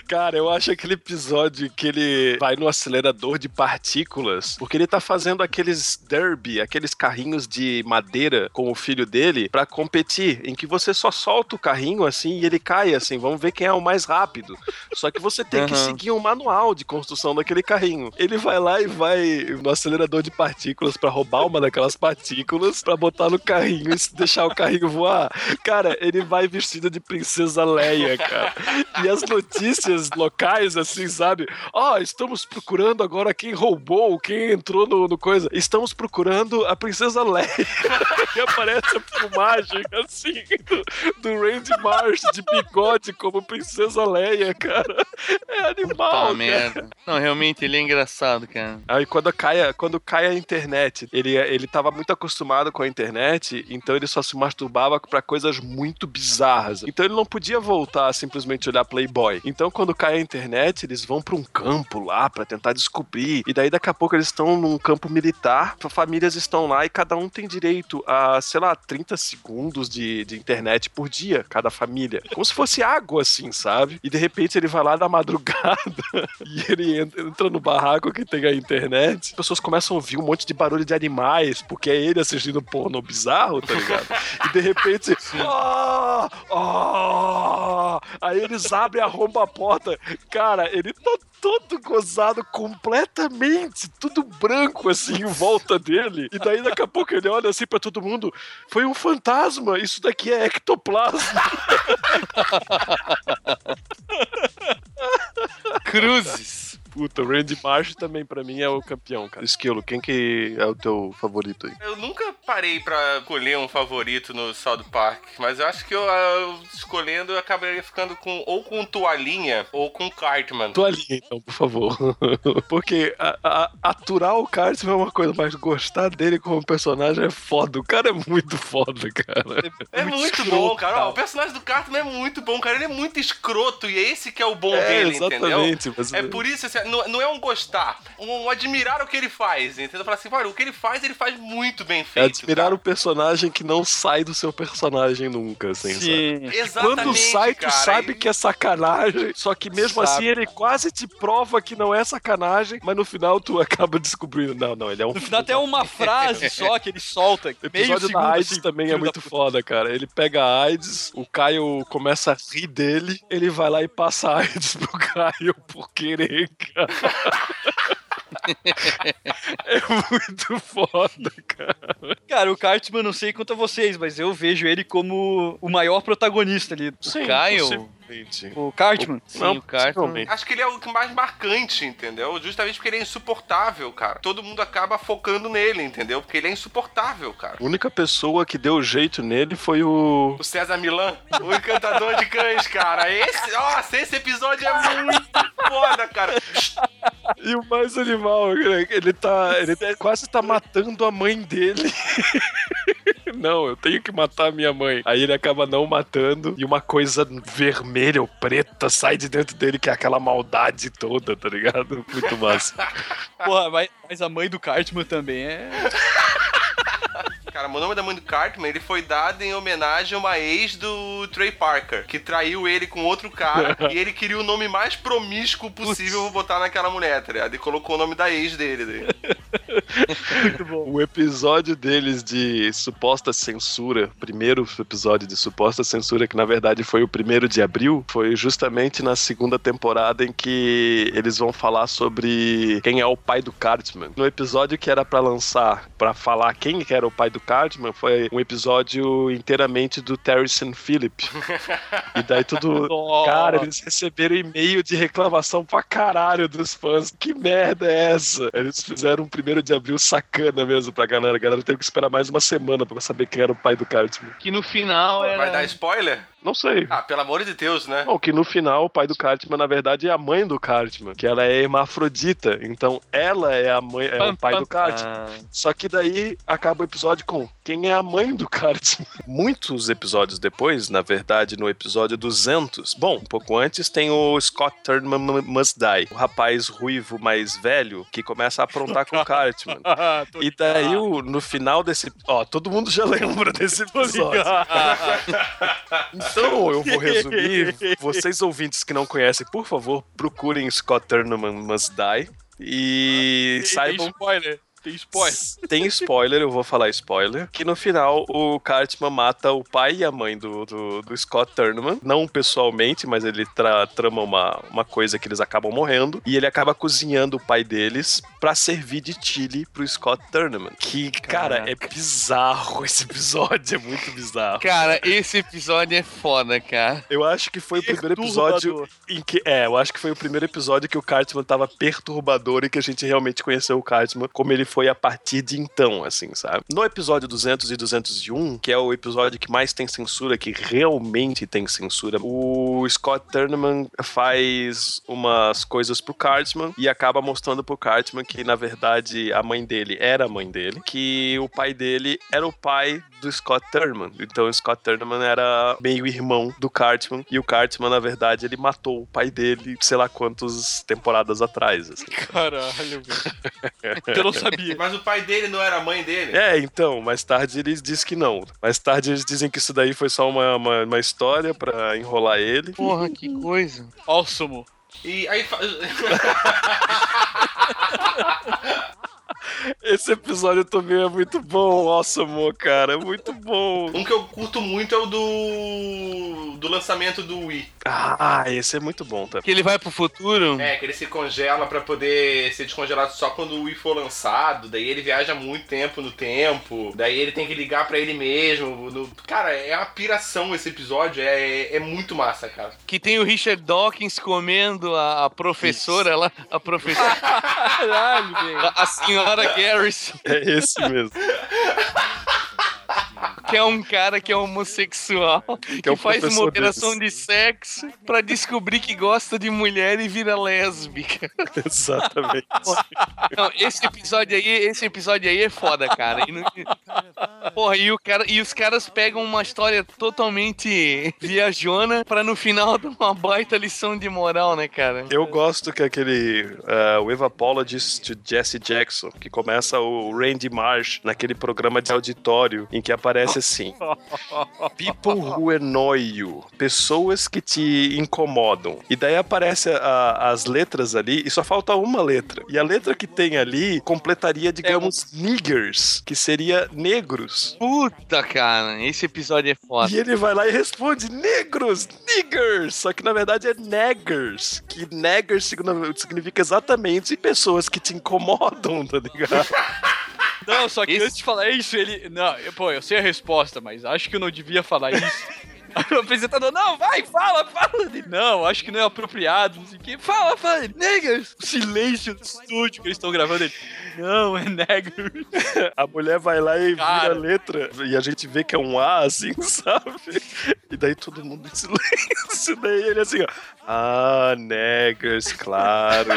Cara, eu acho aquele episódio que ele vai no acelerador de partículas, porque ele tá fazendo aqueles derby, aqueles carrinhos de madeira com o filho dele pra competir, em que você só solta o carrinho assim e ele cai assim, vamos ver quem é o mais rápido. Só que você tem que Aham. seguir um manual de construção daquele carrinho. Ele vai lá e vai no acelerador de partículas pra roubar uma daquelas partículas pra botar no carrinho e deixar o carrinho voar. Cara, ele vai vestido de princesa Leia, cara. E as notícias locais, assim, sabe? Ó, estamos procurando agora quem roubou, quem entrou no, no coisa. Estamos procurando a princesa Leia. e aparece a filmagem, assim, do, do Randy Marsh de bigode como princesa Leia, cara. É animal, cara. merda. Não, realmente, ele é engraçado, cara. Aí quando cai, a- quando cai a internet, ele, ele tava muito acostumado com a internet, então ele só se masturbava pra coisas muito bizarras. Então ele não podia voltar a simplesmente olhar Playboy. Então quando cai a internet, eles vão pra um campo lá pra tentar descobrir. E daí daqui a pouco eles estão num campo militar, famílias estão lá e cada um tem direito a, sei lá, 30 segundos de, de internet por dia, cada família. Como se fosse água, assim, sabe? E de repente ele vai lá na madrugada e ele entra, entra no barraco que tem a internet. As pessoas começam a ouvir um monte de barulho de animais, porque é ele assistindo porno bizarro, tá ligado? E de repente. "Ah! Ah!" Aí eles abrem, arrombam a porta. Cara, ele tá todo gozado completamente, tudo branco assim em volta dele. E daí daqui a pouco ele olha assim pra todo mundo: foi um fantasma, isso daqui é ectoplasma. Cruzes. Puta, o Randy Marsh também pra mim é o campeão, cara. Esquilo, quem que é o teu favorito aí? Eu nunca parei pra escolher um favorito no South Park, mas eu acho que eu, ah, escolhendo eu acabaria ficando com ou com Toalhinha ou com Cartman. Toalhinha, então, por favor. Porque a- a- aturar o Cartman é uma coisa, mas gostar dele como personagem é foda. O cara é muito foda, cara. É muito, escroto, bom, cara. cara. Ó, O personagem do Cartman é muito bom, cara. Ele é muito escroto e é esse que é o bom É, dele, entendeu? exatamente. Mas... É por isso, assim, não, não é um gostar, um admirar o que ele faz, entendeu? Falar assim, olha, o que ele faz, ele faz muito bem É feito. admirar cara. o personagem que não sai do seu personagem nunca, assim, sabe? Sim. Exatamente, Quando sai, tu cara. sabe E- que é sacanagem, só que mesmo Sabe. assim ele quase te prova que não é sacanagem, mas no final tu acaba descobrindo, não, não, ele é um No final tem uma frase só que ele solta. O meio episódio da AIDS assim, também é muito foda, cara. Ele pega a AIDS, o Caio começa a rir dele, ele vai lá e passa a AIDS pro Caio por querer, cara. é muito foda, cara. Cara, o Cartman, não sei quanto a vocês, mas eu vejo ele como o maior protagonista ali. Sim, Caio? Possivelmente. O Cartman. Sim, Não, o Cartman. Acho que ele é o que mais marcante, entendeu? Justamente porque ele é insuportável, cara. Todo mundo acaba focando nele, entendeu? Porque ele é insuportável, cara. A única pessoa que deu jeito nele foi o. O César Milan, o encantador de cães, cara. Esse, nossa, esse episódio é muito foda, cara. E o mais animal, né? ele tá. Ele quase tá matando a mãe dele. Não, eu tenho que matar a minha mãe. Aí ele acaba não matando e uma coisa vermelha ou preta sai de dentro dele, que é aquela maldade toda, tá ligado? Muito massa. Porra, mas, mas a mãe do Cartman também é. Cara, o nome da mãe do Cartman, ele foi dado em homenagem a uma ex do Trey Parker, que traiu ele com outro cara e ele queria o nome mais promíscuo possível pra botar naquela mulher, tá ligado? E colocou o nome da ex dele. daí. O episódio deles de suposta censura, primeiro episódio de suposta censura, que na verdade foi o primeiro de abril, foi justamente na segunda temporada em que eles vão falar sobre quem é o pai do Cartman. No episódio que era pra lançar, pra falar quem que era o pai do Cartman, foi um episódio inteiramente do Terrence Phillip. E daí tudo. Cara, eles receberam e-mail de reclamação pra caralho dos fãs. Que merda é essa? Eles fizeram um primeiro de abril sacana mesmo pra galera. A galera teve que esperar mais uma semana pra saber quem era o pai do Cartman. Que no final era. Vai dar spoiler? Não sei. Ah, pelo amor de Deus, né? Bom, que no final o pai do Cartman, na verdade, é a mãe do Cartman, que ela é hermafrodita. Então ela é a mãe, é o pai do Cartman. Só que daí acaba o episódio com quem é a mãe do Cartman. Muitos episódios depois, na verdade, no episódio 200. Bom, um pouco antes tem o Scott Turnman Must Die, o rapaz ruivo mais velho que começa a aprontar com o Cartman. E daí, no final desse. Ó, todo mundo já lembra desse episódio. Então, eu vou resumir. Vocês ouvintes que não conhecem, por favor, procurem Scott Turnerman Must Die. E Tem saibam. spoiler. Tem spoiler. Tem spoiler, eu vou falar spoiler. Que no final o Cartman mata o pai e a mãe do, do, do Scott Turnerman. Não pessoalmente, mas ele tra- trama uma, uma coisa que eles acabam morrendo. E ele acaba cozinhando o pai deles pra servir de chile pro Scott Turnerman. Que, cara, é bizarro esse episódio. É muito bizarro. Cara, esse episódio é foda, cara. Eu acho que foi o primeiro episódio em que. É, eu acho que foi o primeiro episódio que o Cartman tava perturbador e que a gente realmente conheceu o Cartman como ele foi a partir de então, assim, sabe? No episódio 200 e 201, que é o episódio que mais tem censura, que realmente tem censura, o Scott Turnerman faz umas coisas pro Cartman e acaba mostrando pro Cartman que, na verdade, a mãe dele era a mãe dele, que o pai dele era o pai do Scott Turnerman. Então o Scott Turnerman era meio irmão do Cartman e o Cartman, na verdade, ele matou o pai dele, sei lá quantas temporadas atrás, assim. Caralho, velho. Eu não sabia. Mas o pai dele não era a mãe dele? É, então, mais tarde eles dizem que não. Mais tarde eles dizem que isso daí foi só uma, uma, uma história pra enrolar ele. Porra, que coisa. Awesome. E aí. Esse episódio também é muito bom, nossa, amor, cara, é muito bom. Um que eu curto muito é o do. do lançamento do Wii. Ah, esse é muito bom também. Que ele vai pro futuro? É, que ele se congela pra poder ser descongelado só quando o Wii for lançado. Daí ele viaja muito tempo no tempo. Daí ele tem que ligar pra ele mesmo. no- Cara, é uma piração esse episódio. É, é muito massa, cara. Que tem o Richard Dawkins comendo a, a professora lá. A professora. Caralho, velho. A, a senhora Garrison. É esse mesmo. Que é um cara que é homossexual. Que, é o faz uma operação deles. de sexo pra descobrir que gosta de mulher e vira lésbica. Exatamente. Não, esse episódio aí, esse episódio aí é foda, cara. E, não- Porra, e, o cara, e os caras pegam uma história totalmente viajona pra no final dar uma baita lição de moral, né, cara? Eu gosto que aquele uh, With Apologies to Jesse Jackson, que começa o Randy Marsh naquele programa de auditório em que aparece assim: People who annoy you, pessoas que te incomodam. E daí aparece a- as letras ali e só falta uma letra. E a letra que tem ali completaria, digamos, niggers, que seria negros. Puta, cara, esse episódio é foda. E ele vai lá e responde: negros, niggers. Só que na verdade é neggers. Que neggers significa exatamente pessoas que te incomodam, tá ligado? Não, só que antes de falar isso, ele. Não, eu- pô, eu sei a resposta, mas acho que eu não devia falar isso. O apresentador, não, vai, fala, fala. Ele, não, acho que não é apropriado, não sei o quê. Fala, fala. Ele, Negas. Silêncio do estúdio que eles estão gravando. Ele, não, é negro. A mulher vai lá e Cara. vira a letra e a gente vê que é um A, assim, sabe? E daí todo mundo em silêncio. Daí ele assim, ó. Ah, neggers, claro.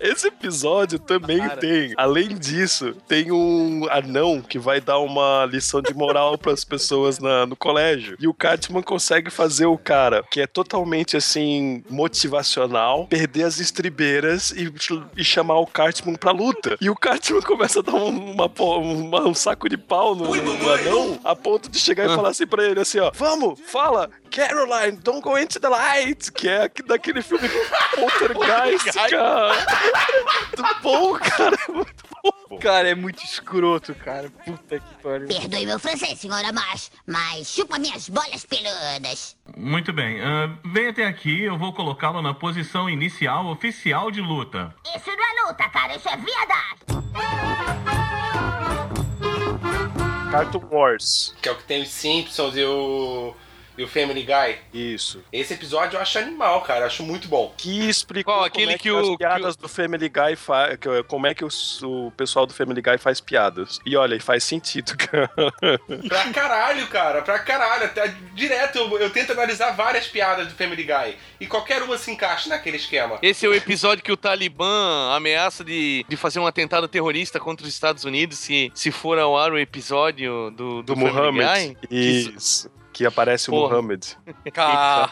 Esse episódio também Cara. tem. Além disso, tem um anão que vai dar uma lição de moral pras pessoas na- no colégio. E o Cartman consegue fazer o cara, que é totalmente assim, motivacional, perder as estribeiras e, e chamar o Cartman pra luta. E o Cartman começa a dar um, uma, uma- um saco de pau no, no anão, a ponto de chegar e falar assim pra ele assim, ó, vamos, fala, Caroline, don't go into the light, que é daquele filme Poltergeist, cara. Muito bom, cara, muito bom. Cara, é muito escroto, cara. Puta que pariu. Perdoe meu francês, senhora Marsh, mas chupa minhas bolas peludas. Muito bem. ah, vem até aqui, eu vou colocá-lo na posição inicial oficial de luta. Isso não é luta, cara, isso é verdade. Cartoon Wars. Que é o que tem os Simpsons e o. E o Family Guy. Isso. Esse episódio eu acho animal, cara. Eu acho muito bom. Que explicou Qual? como Aquele é que que, o- as que piadas do Family Guy faz, como é que os- o, pessoal do Family Guy faz piadas. E olha, faz sentido, cara. Pra caralho, cara. Pra caralho. Até, direto eu, eu tento analisar várias piadas do Family Guy. E qualquer uma se encaixa naquele esquema. Esse é o episódio que o Talibã ameaça de, de fazer um atentado terrorista contra os Estados Unidos se, se for ao ar o episódio do, do, Do Family Muhammad. Guy. Isso. Que aparece o Porra. Muhammad. Cara.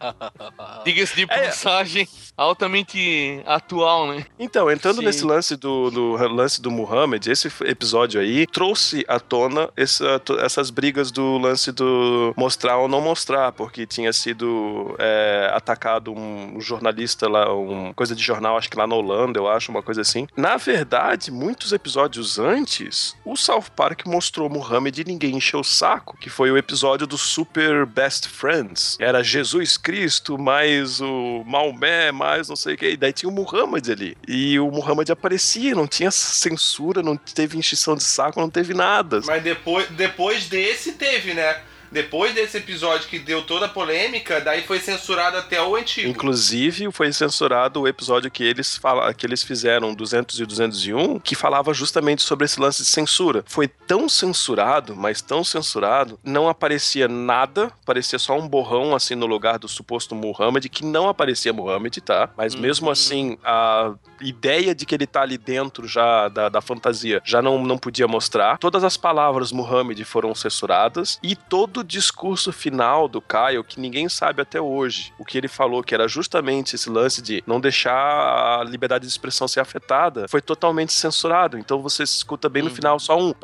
Diga-se de É. passagem, altamente atual, né? Então, entrando Sim. nesse lance do, do lance do Muhammad, esse episódio aí trouxe à tona essa- essas brigas do lance do mostrar ou não mostrar, porque tinha sido é, atacado um, jornalista lá, um coisa de jornal, acho que lá na Holanda, eu acho, uma coisa assim. Na verdade, muitos episódios antes, o South Park mostrou Muhammad e ninguém encheu o saco, que foi o episódio do Super Best Friends. Era Jesus Cristo, mais o Maomé, mais não sei o que. E daí tinha o Muhammad ali. E o Muhammad aparecia, não tinha censura, não teve enchição de saco, não teve nada. Mas depois, depois desse teve, né? Depois desse episódio que deu toda a polêmica, daí foi censurado até o antigo. Inclusive, foi censurado o episódio que eles, fala, que eles fizeram, 200 e 201, que falava justamente sobre esse lance de censura. Foi tão censurado, mas tão censurado, não aparecia nada, parecia só um borrão assim no lugar do suposto Muhammad, que não aparecia Muhammad, tá? Mas mesmo assim, a ideia de que ele tá ali dentro já da, da fantasia já não, não podia mostrar. Todas as palavras Muhammad foram censuradas e todo o discurso final do Kyle, que ninguém sabe até hoje, o que ele falou, que era justamente esse lance de não deixar a liberdade de expressão ser afetada, foi totalmente censurado. Então você escuta bem no final só um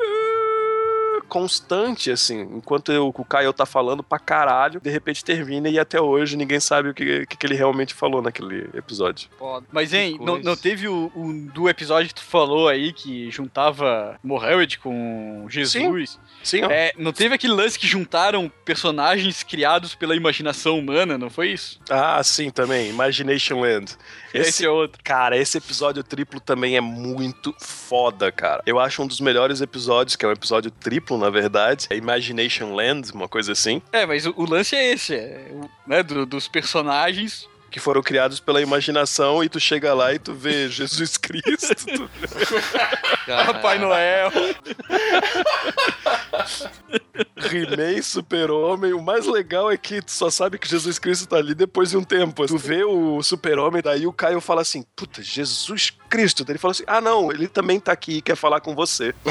constante, assim, enquanto eu- o Caio tá falando pra caralho, de repente termina e até hoje ninguém sabe o que, que, que ele realmente falou naquele episódio. Foda. Mas, hein, não, não teve o, o do episódio que tu falou aí que juntava Mohammed com Jesus? Sim, ó. É, não teve aquele lance que juntaram personagens criados pela imaginação humana, não foi isso? Ah, sim, também, Imagination Land. Esse, é outro. Cara, esse episódio triplo também é muito foda, cara. Eu acho um dos melhores episódios, que é um episódio triplo, na verdade. É Imagination Land, uma coisa assim. É, mas o, o lance é esse, é, né, do- dos personagens. Que foram criados pela imaginação e tu chega lá e tu vê Jesus Cristo. tu Papai Noel. He-Man, Super-Homem. O mais legal é que tu só sabe que Jesus Cristo tá ali depois de um tempo. Tu vê o Super-Homem, daí o Caio fala assim: Puta, Jesus Cristo. Ele fala assim: Ah, não, ele também tá aqui e quer falar com você.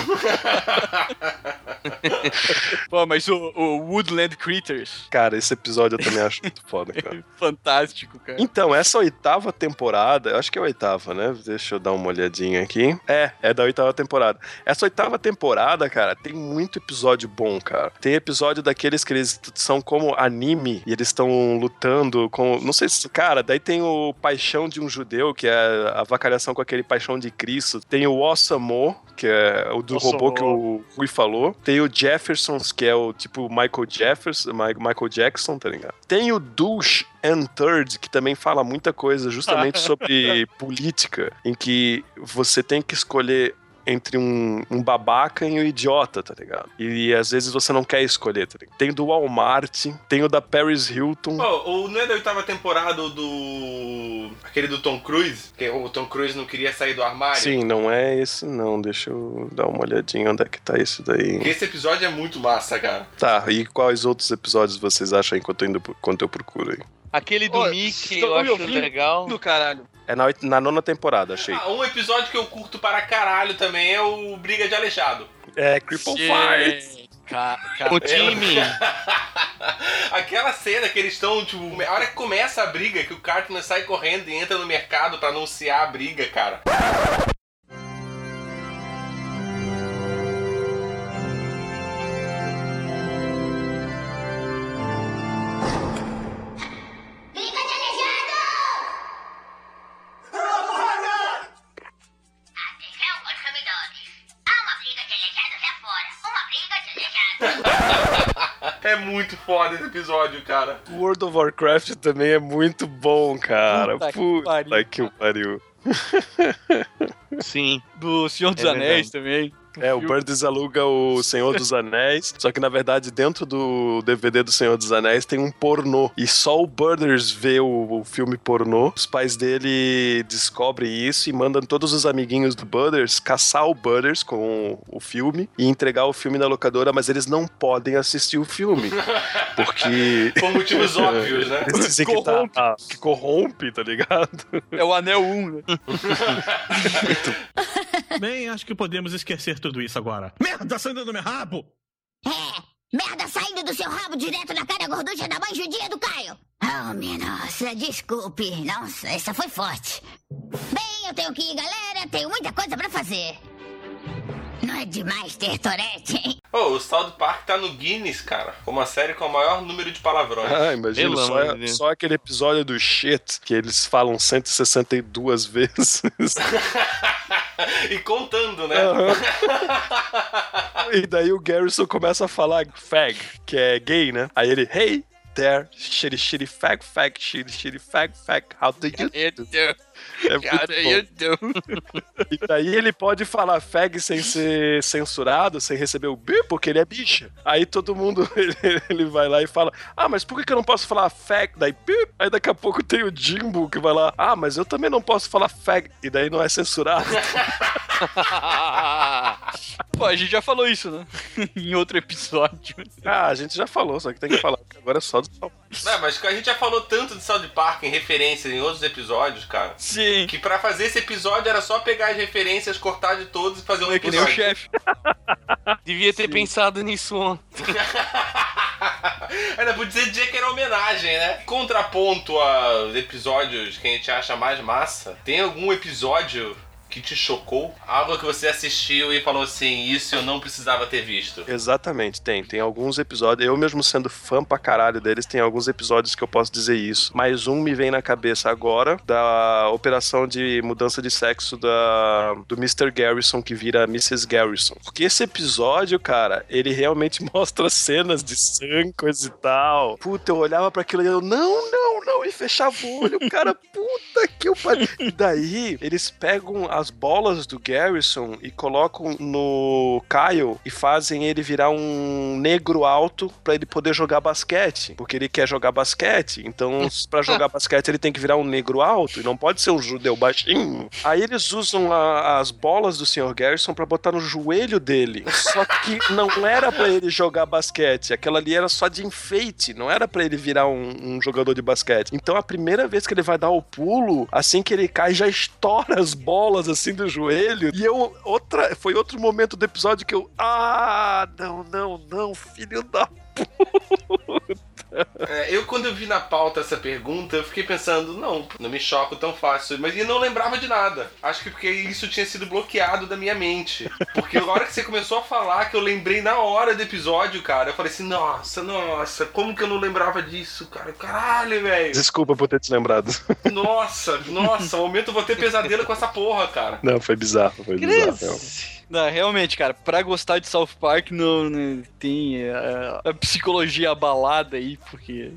Pô, mas o, o Woodland Critters, Cara, esse episódio eu também acho muito foda, cara. fantástico, cara. Então, essa oitava temporada, eu acho que é a oitava, né? Deixa eu dar uma olhadinha aqui. É, é da oitava temporada. Essa oitava temporada, cara, tem muito episódio bom, cara. Tem episódio daqueles que eles são como anime e eles estão lutando com. Não sei se. Cara, daí tem o Paixão de um Judeu, que é a vacalhação com aquele Paixão de Cristo. Tem o Osamo, que é o do robô que o Rui falou. Tem o Jeffersons, que é o tipo Michael Jefferson, Mi- Michael Jackson, tá ligado? Tem o Douche and Third, que também fala muita coisa justamente sobre política, em que você tem que escolher entre um, um babaca e um idiota, tá ligado? E, às vezes você não quer escolher, tá ligado? Tem do Walmart, tem o da Paris Hilton. Pô, o, não é da oitava temporada do. aquele do Tom Cruise? Que o Tom Cruise não queria sair do armário? Sim, não é esse não, deixa eu dar uma olhadinha onde é que tá isso daí. Porque esse episódio é muito massa, cara. Tá, e quais outros episódios vocês acham enquanto eu, indo, enquanto eu procuro aí? Aquele do Ô, Mickey eu acho ouvindo legal. Do caralho. É na, na nona temporada, achei. Ah, um episódio que eu curto para caralho também é o Briga de Aleijado. É, Cripple Fight. Ca- ca- O time. Aquela cena que eles estão, tipo, a hora que começa a briga, que o Cartman sai correndo e entra no mercado pra anunciar a briga, cara. Muito foda esse episódio, cara. World of Warcraft também é muito bom, cara. Puta que Puta pariu. que o pariu. Sim. Do Senhor dos É Anéis verdade. também. É, o Birds aluga o Senhor dos Anéis, só que na verdade dentro do DVD do Senhor dos Anéis tem um pornô. E só o Birders vê o, o filme pornô. Os pais dele descobrem isso e mandam todos os amiguinhos do Birders caçar o Birders com o, o filme e entregar o filme na locadora, mas eles não podem assistir o filme. Porque. Por motivos óbvios, né? Dizem que, tá, que corrompe, tá ligado? É o Anel 1, né? Bem, acho que podemos esquecer tudo isso agora. Merda, saindo do meu rabo! É, merda saindo do seu rabo direto na cara gorducha da mãe judia do Caio. Oh, minha nossa, desculpe. Nossa, essa foi forte. Bem, eu tenho que ir, galera. Tenho muita coisa pra fazer. Não é demais ter Torete, hein? Ô, o South Park tá no Guinness, cara. Como a série com o maior número de palavrões. Ah, imagina só, só aquele episódio do shit que eles falam 162 vezes. e contando, né? e daí o Garrison começa a falar fag, que é gay, né? Aí ele, hey, there, shitty, shitty, fag, fag, shitty, shitty, fag, fag, how do you do? É Cara, eu dou. E daí ele pode falar fag sem ser censurado, sem receber o bi, porque ele é bicha. Aí todo mundo, ele, ele vai lá e fala, ah, mas por que que eu não posso falar fag? Daí, bi. Aí daqui a pouco tem o Jimbo que vai lá, ah, mas eu também não posso falar fag. E daí não é censurado. Pô, a gente já falou isso, né? em outro episódio. ah, a gente já falou, só que tem que falar que agora é só do Park. Não, mas a gente já falou tanto de South Park em referências em outros episódios, cara. Sim. Que pra fazer esse episódio era só pegar as referências, cortar de todos e fazer um É que nem o episódio. chefe. Devia ter pensado nisso ontem. Ainda podia dizer que era homenagem, né? Contraponto aos episódios que a gente acha mais massa, tem algum episódio que te chocou? Algo que você assistiu e falou assim, isso eu não precisava ter visto. Exatamente, tem. Tem alguns episódios. Eu mesmo sendo fã pra caralho deles, tem alguns episódios que eu posso dizer isso. Mas um me vem na cabeça agora, da operação de mudança de sexo da, do Mr. Garrison que vira Mrs. Garrison. Porque esse episódio, cara, ele realmente mostra cenas de sangue, coisa e tal. Puta, eu olhava pra aquilo e eu, não, não, não, e fechava o olho, cara, puta que o pariu. E daí, eles pegam as bolas do Garrison e colocam no Kyle e fazem ele virar um negro alto pra ele poder jogar basquete, porque ele quer jogar basquete. Então, pra jogar basquete, ele tem que virar um negro alto e não pode ser um judeu baixinho. Aí eles usam a- as bolas do Sr. Garrison pra botar no joelho dele. Só que não era pra ele jogar basquete, aquela ali era só de enfeite, não era pra ele virar um, um jogador de basquete. Então, a primeira vez que ele vai dar o pulo, assim que ele cai, já estoura as bolas assim do joelho. E eu, outra, foi outro momento do episódio que eu, ah, não, não, não, filho da É, eu, quando eu vi na pauta essa pergunta, eu fiquei pensando, não, não me choco tão fácil. Mas eu não lembrava de nada. Acho que porque isso tinha sido bloqueado da minha mente. Porque na hora que você começou a falar, que eu lembrei na hora do episódio, cara, eu falei assim, nossa, nossa, como que eu não lembrava disso, cara? Caralho, velho. Desculpa por ter te lembrado. Nossa, nossa, ao momento eu vou ter pesadelo com essa porra, cara. Não, foi bizarro, foi bizarro. real. Não, realmente, cara, pra gostar de South Park não, não tem é, a psicologia abalada aí, porque.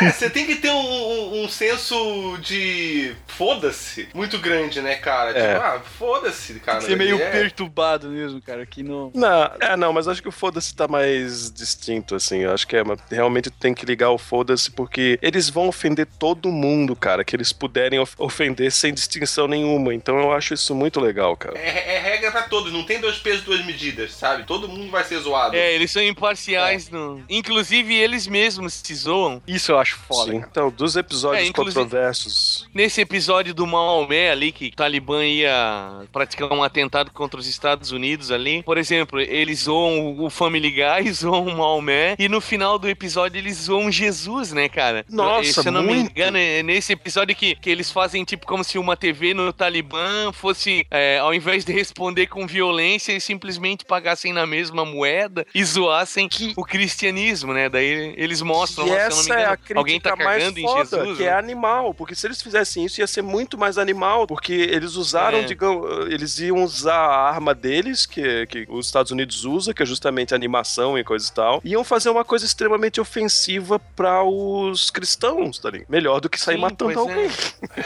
É, você tem que ter um, um- um senso de foda-se muito grande, né, cara? É. Tipo, ah, foda-se, cara. Ser meio É. perturbado mesmo, cara, que não. Não, é, não, mas acho que o foda-se tá mais distinto, assim. Eu acho que é, mas realmente tem que ligar o foda-se, porque eles vão ofender todo mundo, cara, que eles puderem of- ofender sem distinção nenhuma. Então eu acho isso muito legal, cara. É, é regra pra todos, não tem dois pesos, duas medidas, sabe? Todo mundo vai ser zoado. É, eles são imparciais, no... inclusive eles mesmos se zoam. Isso eu acho foda. Sim. cara. Então, dos episódios É, controversos. Nesse episódio do Maomé ali, que o Talibã ia praticar um atentado contra os Estados Unidos ali, por exemplo, eles zoam o Family Guy, zoam o Maomé, e no final do episódio eles zoam Jesus, né, cara? Nossa, Se eu não me muito. engano, é nesse episódio que, que eles fazem tipo como se uma TV no Talibã fosse, é, ao invés de responder com violência, eles simplesmente pagassem na mesma moeda e zoassem o cristianismo, né? Daí eles mostram, E lá, se eu não me essa é engano, a crítica alguém tá mais foda, Jesus. que né? é animal. Porque se eles fizessem isso, ia ser muito mais animal. Porque eles usaram, É. digamos, eles iam usar a arma deles, que, que os Estados Unidos usa, que é justamente animação e coisa e tal. Iam fazer uma coisa extremamente ofensiva para os cristãos, tá ligado? Melhor do que sair Sim, matando pois é. alguém.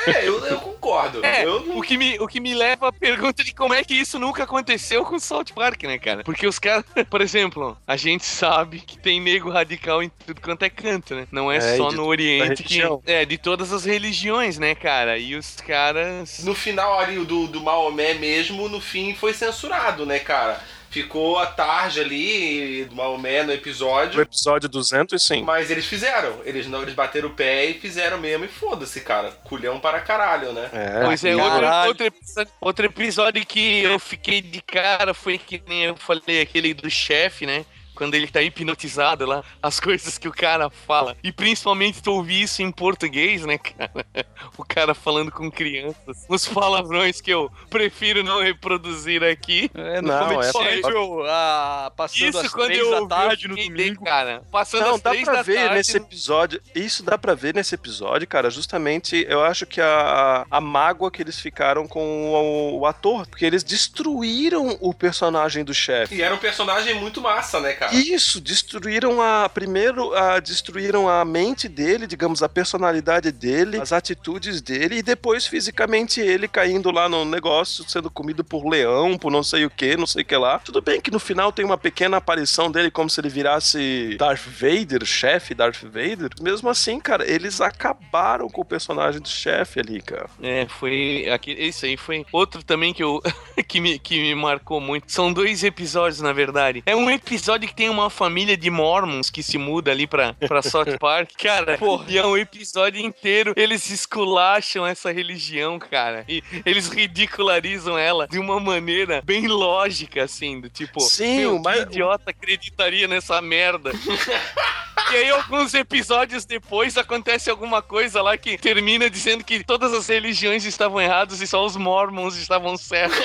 É, eu, eu concordo. É, Eu não- o, que me, o que me leva à pergunta de como é que isso nunca aconteceu com o South Park, né, cara? Porque os caras, por exemplo, a gente sabe que tem nego radical em tudo quanto é canto, né? Não é, É, só de no Oriente que. É, de todas as religiões, né, cara? E os caras. No final ali do, do Maomé mesmo, no fim foi censurado, né, cara? Ficou a tarde ali do Maomé no No episódio. episódio 200, sim. Mas eles fizeram. Eles não, eles bateram o pé e fizeram mesmo. E foda-se, cara. Culhão para caralho, né? É, Pois é, outro, Caralho. outro, episódio, outro episódio que eu fiquei de cara foi que nem eu falei, aquele do chefe, né? Quando ele tá hipnotizado lá, as coisas que o cara fala. E principalmente tu ouvir isso em português, né, cara? O cara falando com crianças. Os palavrões que eu prefiro não reproduzir aqui. É, no Não, é comercial, ah, passando Isso às quando três eu da tarde eu no domingo. cara. Passando Não, às dá três pra da ver tarde. nesse episódio. Isso dá pra ver nesse episódio, cara. Justamente, eu acho que a, a mágoa que eles ficaram com o, o ator. Porque eles destruíram o personagem do chefe. E era um personagem muito massa, né, cara? Isso, destruíram a. Primeiro, a, destruíram a mente dele, digamos, a personalidade dele, as atitudes dele, e depois, fisicamente, ele caindo lá no negócio, sendo comido por leão, por não sei o que, não sei o que lá. Tudo bem que no final tem uma pequena aparição dele, como se ele virasse Darth Vader, chefe Darth Vader. Mesmo assim, cara, eles acabaram com o personagem do chefe ali, cara. É, foi. Aqui, isso aí foi outro também que, eu, que, me, que me marcou muito. São dois episódios, na verdade. É um episódio que tem uma família de Mormons que se muda ali pra, pra South Park. Cara, porra, e é um episódio inteiro. Eles esculacham essa religião, cara. E eles ridicularizam ela de uma maneira bem lógica, assim, do tipo, Sim, meu, o mais- que idiota acreditaria nessa merda? E aí, alguns episódios depois, acontece alguma coisa lá que termina dizendo que todas as religiões estavam erradas e só os mormons estavam certos.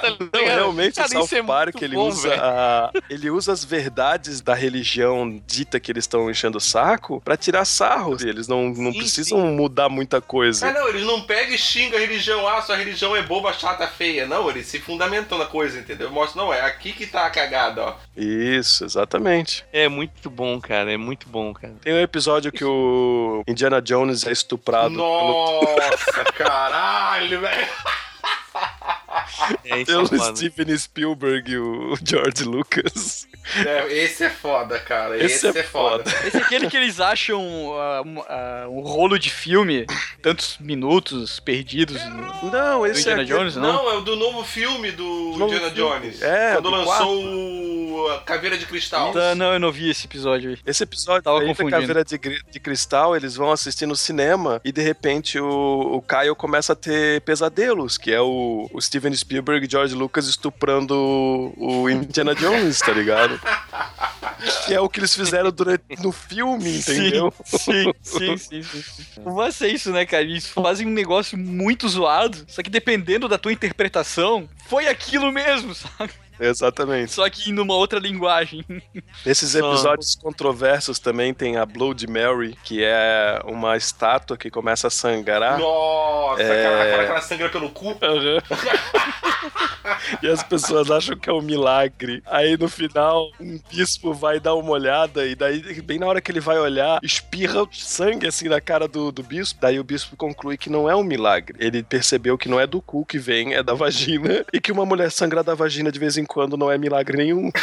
Tá Não, realmente Cara, o South é Park ele bom, usa a- ele usa as verdades da religião dita que eles estão enchendo o saco pra tirar sarro. Eles não, não Sim, precisam sim. mudar muita coisa. Ah, não, eles não pegam e xingam a religião, ah, sua religião é boba, chata, feia. Não, eles se fundamentam na coisa, entendeu? Mostra, não, é aqui que tá a cagada, ó. Isso, exatamente. É muito bom, cara. É muito bom, cara. Tem um episódio que o Indiana Jones é estuprado pelo, Nossa, caralho, velho. É, isso pelo é foda. Steven Spielberg e o George Lucas. É, esse é foda, cara. Esse Esse, é é, foda. Esse é aquele que eles acham ah, um, ah, um rolo de filme, tantos minutos perdidos. no- Não, esse Indiana é Jones, não? Não, é o do novo filme do Novo Indiana filme. Jones. É, Quando do lançou o Caveira de Cristal. Tá, não, eu não vi esse episódio aí. Esse episódio Tava aí da confundindo. Caveira de, de Cristal, eles vão assistir no cinema e de repente o, o Kyle começa a ter pesadelos, que é o, o Steven Spielberg e George Lucas estuprando o, o Indiana Jones, tá ligado? que é o que eles fizeram durante no filme, entendeu? Sim, sim, sim, sim, sim. Mas é isso, né, cara? Eles fazem um negócio muito zoado, só que dependendo da tua interpretação, foi aquilo mesmo, sabe? Exatamente. Só que numa outra linguagem. Nesses Só- episódios controversos também tem a Blood Mary, que é uma estátua que começa a sangrar. Nossa, É. cara, aquela que ela sangra pelo cu. Aham. e as pessoas acham que é um milagre. Aí no final, um bispo vai dar uma olhada, e daí, bem na hora que ele vai olhar, espirra sangue assim na cara do, do bispo. Daí o bispo conclui que não é um milagre. Ele percebeu que não é do cu que vem, é da vagina, e que uma mulher sangrar da vagina de vez em quando não é milagre nenhum.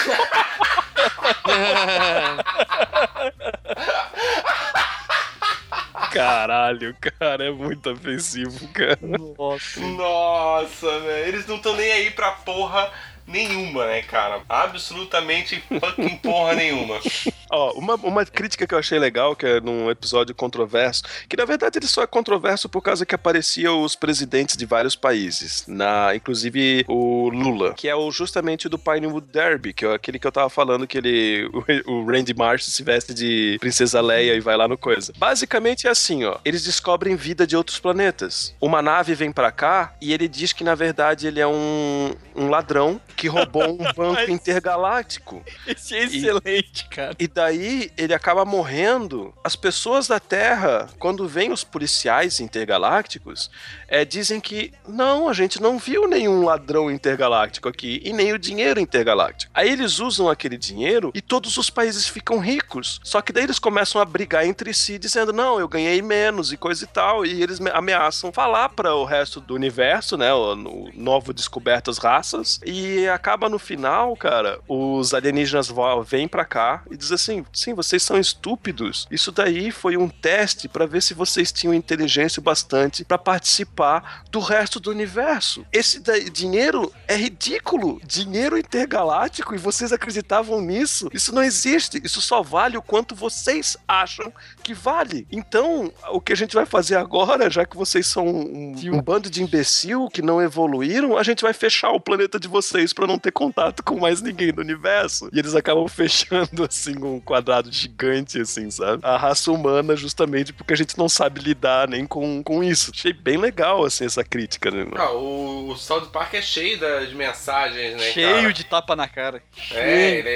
Caralho, cara, é muito ofensivo, cara. Nossa. Nossa, velho. Eles não estão nem aí pra porra nenhuma, né, cara? Absolutamente fucking porra nenhuma. Ó, uma, uma crítica que eu achei legal, que é num episódio controverso, que na verdade ele só é controverso por causa que apareciam os presidentes de vários países, na, inclusive o Lula, que é o, justamente do Pinewood Derby, que é aquele que eu tava falando que ele, o, o Randy Marsh se veste de Princesa Leia e vai lá no coisa. Basicamente é assim, ó, eles descobrem vida de outros planetas. Uma nave vem pra cá e ele diz que na verdade ele é um, um ladrão que roubou um banco intergaláctico. Esse é excelente, cara. E daí ele acaba morrendo. As pessoas da Terra, quando vêm os policiais intergalácticos, é, dizem que não, a gente não viu nenhum ladrão intergaláctico aqui e nem o dinheiro intergaláctico. Aí eles usam aquele dinheiro e todos os países ficam ricos. Só que daí eles começam a brigar entre si, dizendo: não, eu ganhei menos e coisa e tal. E eles me- ameaçam falar para o resto do universo, né? O, o novo descobertas raças. E acaba no final, cara, os alienígenas vêm pra cá e dizem assim: sim, vocês são estúpidos. Isso daí foi um teste para ver se vocês tinham inteligência o bastante para participar do resto do universo. Esse daí- dinheiro é ridículo. Dinheiro intergaláctico e vocês acreditavam nisso? Isso não existe. Isso só vale o quanto vocês acham que vale. Então, o que a gente vai fazer agora, já que vocês são um, um bando de imbecil que não evoluíram, a gente vai fechar o planeta de vocês para não ter contato com mais ninguém do universo. E eles acabam fechando, assim, um quadrado gigante, assim, sabe? A raça humana, justamente porque a gente não sabe lidar nem com, com isso. Achei bem legal, assim, essa crítica, né? Ah, o, o South Park é cheio das mensagens, né? Cheio cara? de tapa na cara. É, ele,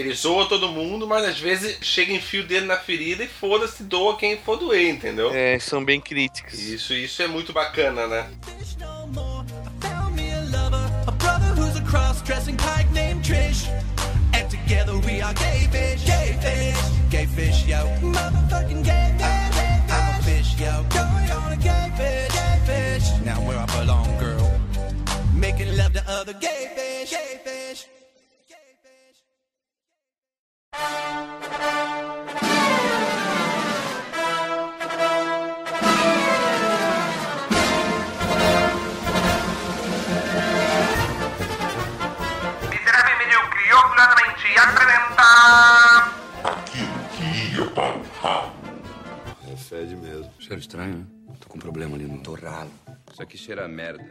ele zoa todo mundo, mas às vezes chega e enfia o dedo na ferida e foda-se, doa quem for doer, entendeu? É, são bem críticas. Isso, isso é muito bacana, né? Cross-dressing pike named Trish. And together we are gay fish, gay fish, gay fish, yo. Motherfucking gay fish, I'm a fish, yo. Going on a gay fish, gay fish. Now where I belong, girl. Making love to other gay fish, gay fish. Cheiro estranho, né? Tô com um problema ali no torralo. Isso aqui cheira a merda.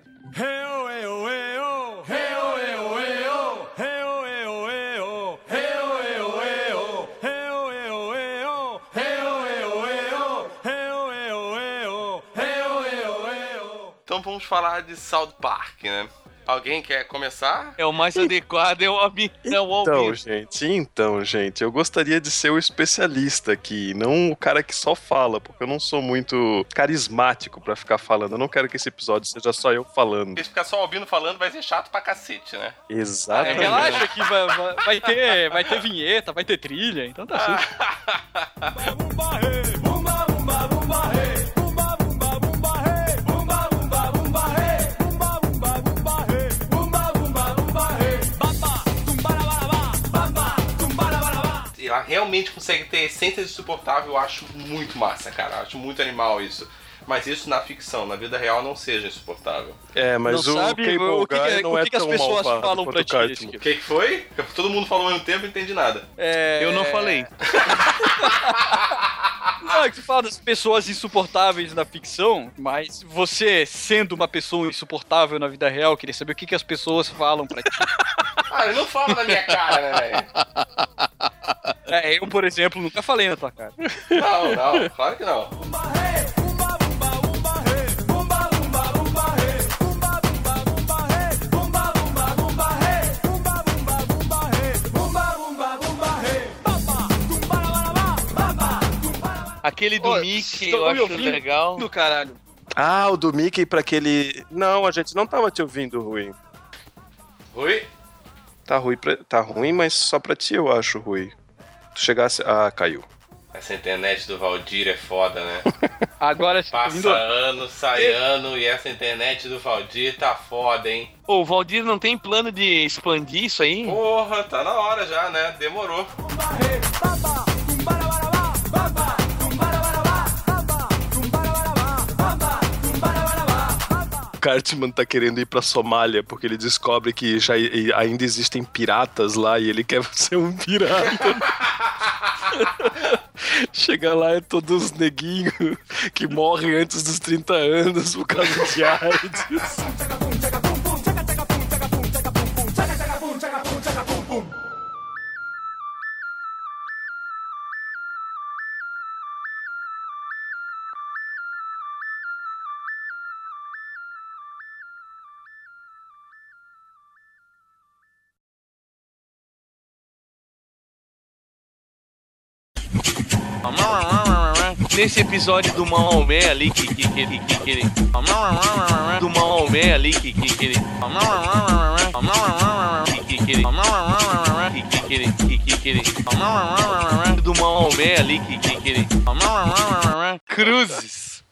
Então vamos falar de South Park, né? Alguém quer começar? É o mais adequado, é o. É o Então, Albi. gente, então, gente, eu gostaria de ser o especialista aqui, não o cara que só fala, porque eu não sou muito carismático pra ficar falando. Eu não quero que esse episódio seja só eu falando. Porque se ficar só ouvindo falando vai ser chato pra cacete, né? É, Exatamente. relaxa que vai, vai- vai ter, vai ter vinheta, vai ter trilha, então tá. E ela realmente consegue ter essência de insuportável, eu acho muito massa, cara. Acho muito animal isso. Mas isso na ficção, na vida real não seja insuportável. É, mas Não o sabe Cable o que que- Guy não o é que que as tão pessoas falam pra ti? O que, que foi? Todo mundo falou ao mesmo tempo e não entendi nada. É... Eu não falei. Não, é que tu fala das pessoas insuportáveis na ficção, mas você, sendo uma pessoa insuportável na vida real, queria saber o que, que as pessoas falam pra ti. Ah, eu não falo na minha cara, né, velho? É, eu, por exemplo, nunca falei na tua cara. Não, não, claro que não. Aquele do Ô, Mickey eu acho ouvindo? legal. Do caralho. Ah, o do Mickey pra aquele. Não, a gente não tava te ouvindo, Rui. Rui? Tá ruim, pra... tá ruim, mas só pra ti eu acho, Rui. Tu chegasse. Ah, caiu. Essa internet do Valdir é foda, né? Agora, tá Passa ano, sai ano e essa internet do Valdir tá foda, hein? Ô, o Valdir não tem plano de expandir isso aí? Porra, tá na hora já, né? Demorou. O Cartman tá querendo ir pra Somália porque ele descobre que já ainda existem piratas lá e ele quer ser um pirata. Chega lá é todos os neguinhos que morrem antes dos 30 anos por causa de AIDS. Nesse episódio do Maomé ali que que que que, que ele do Maomé ali que que que ele que que ele que ele que que que ele do Maomé ali que que que ele Cruzes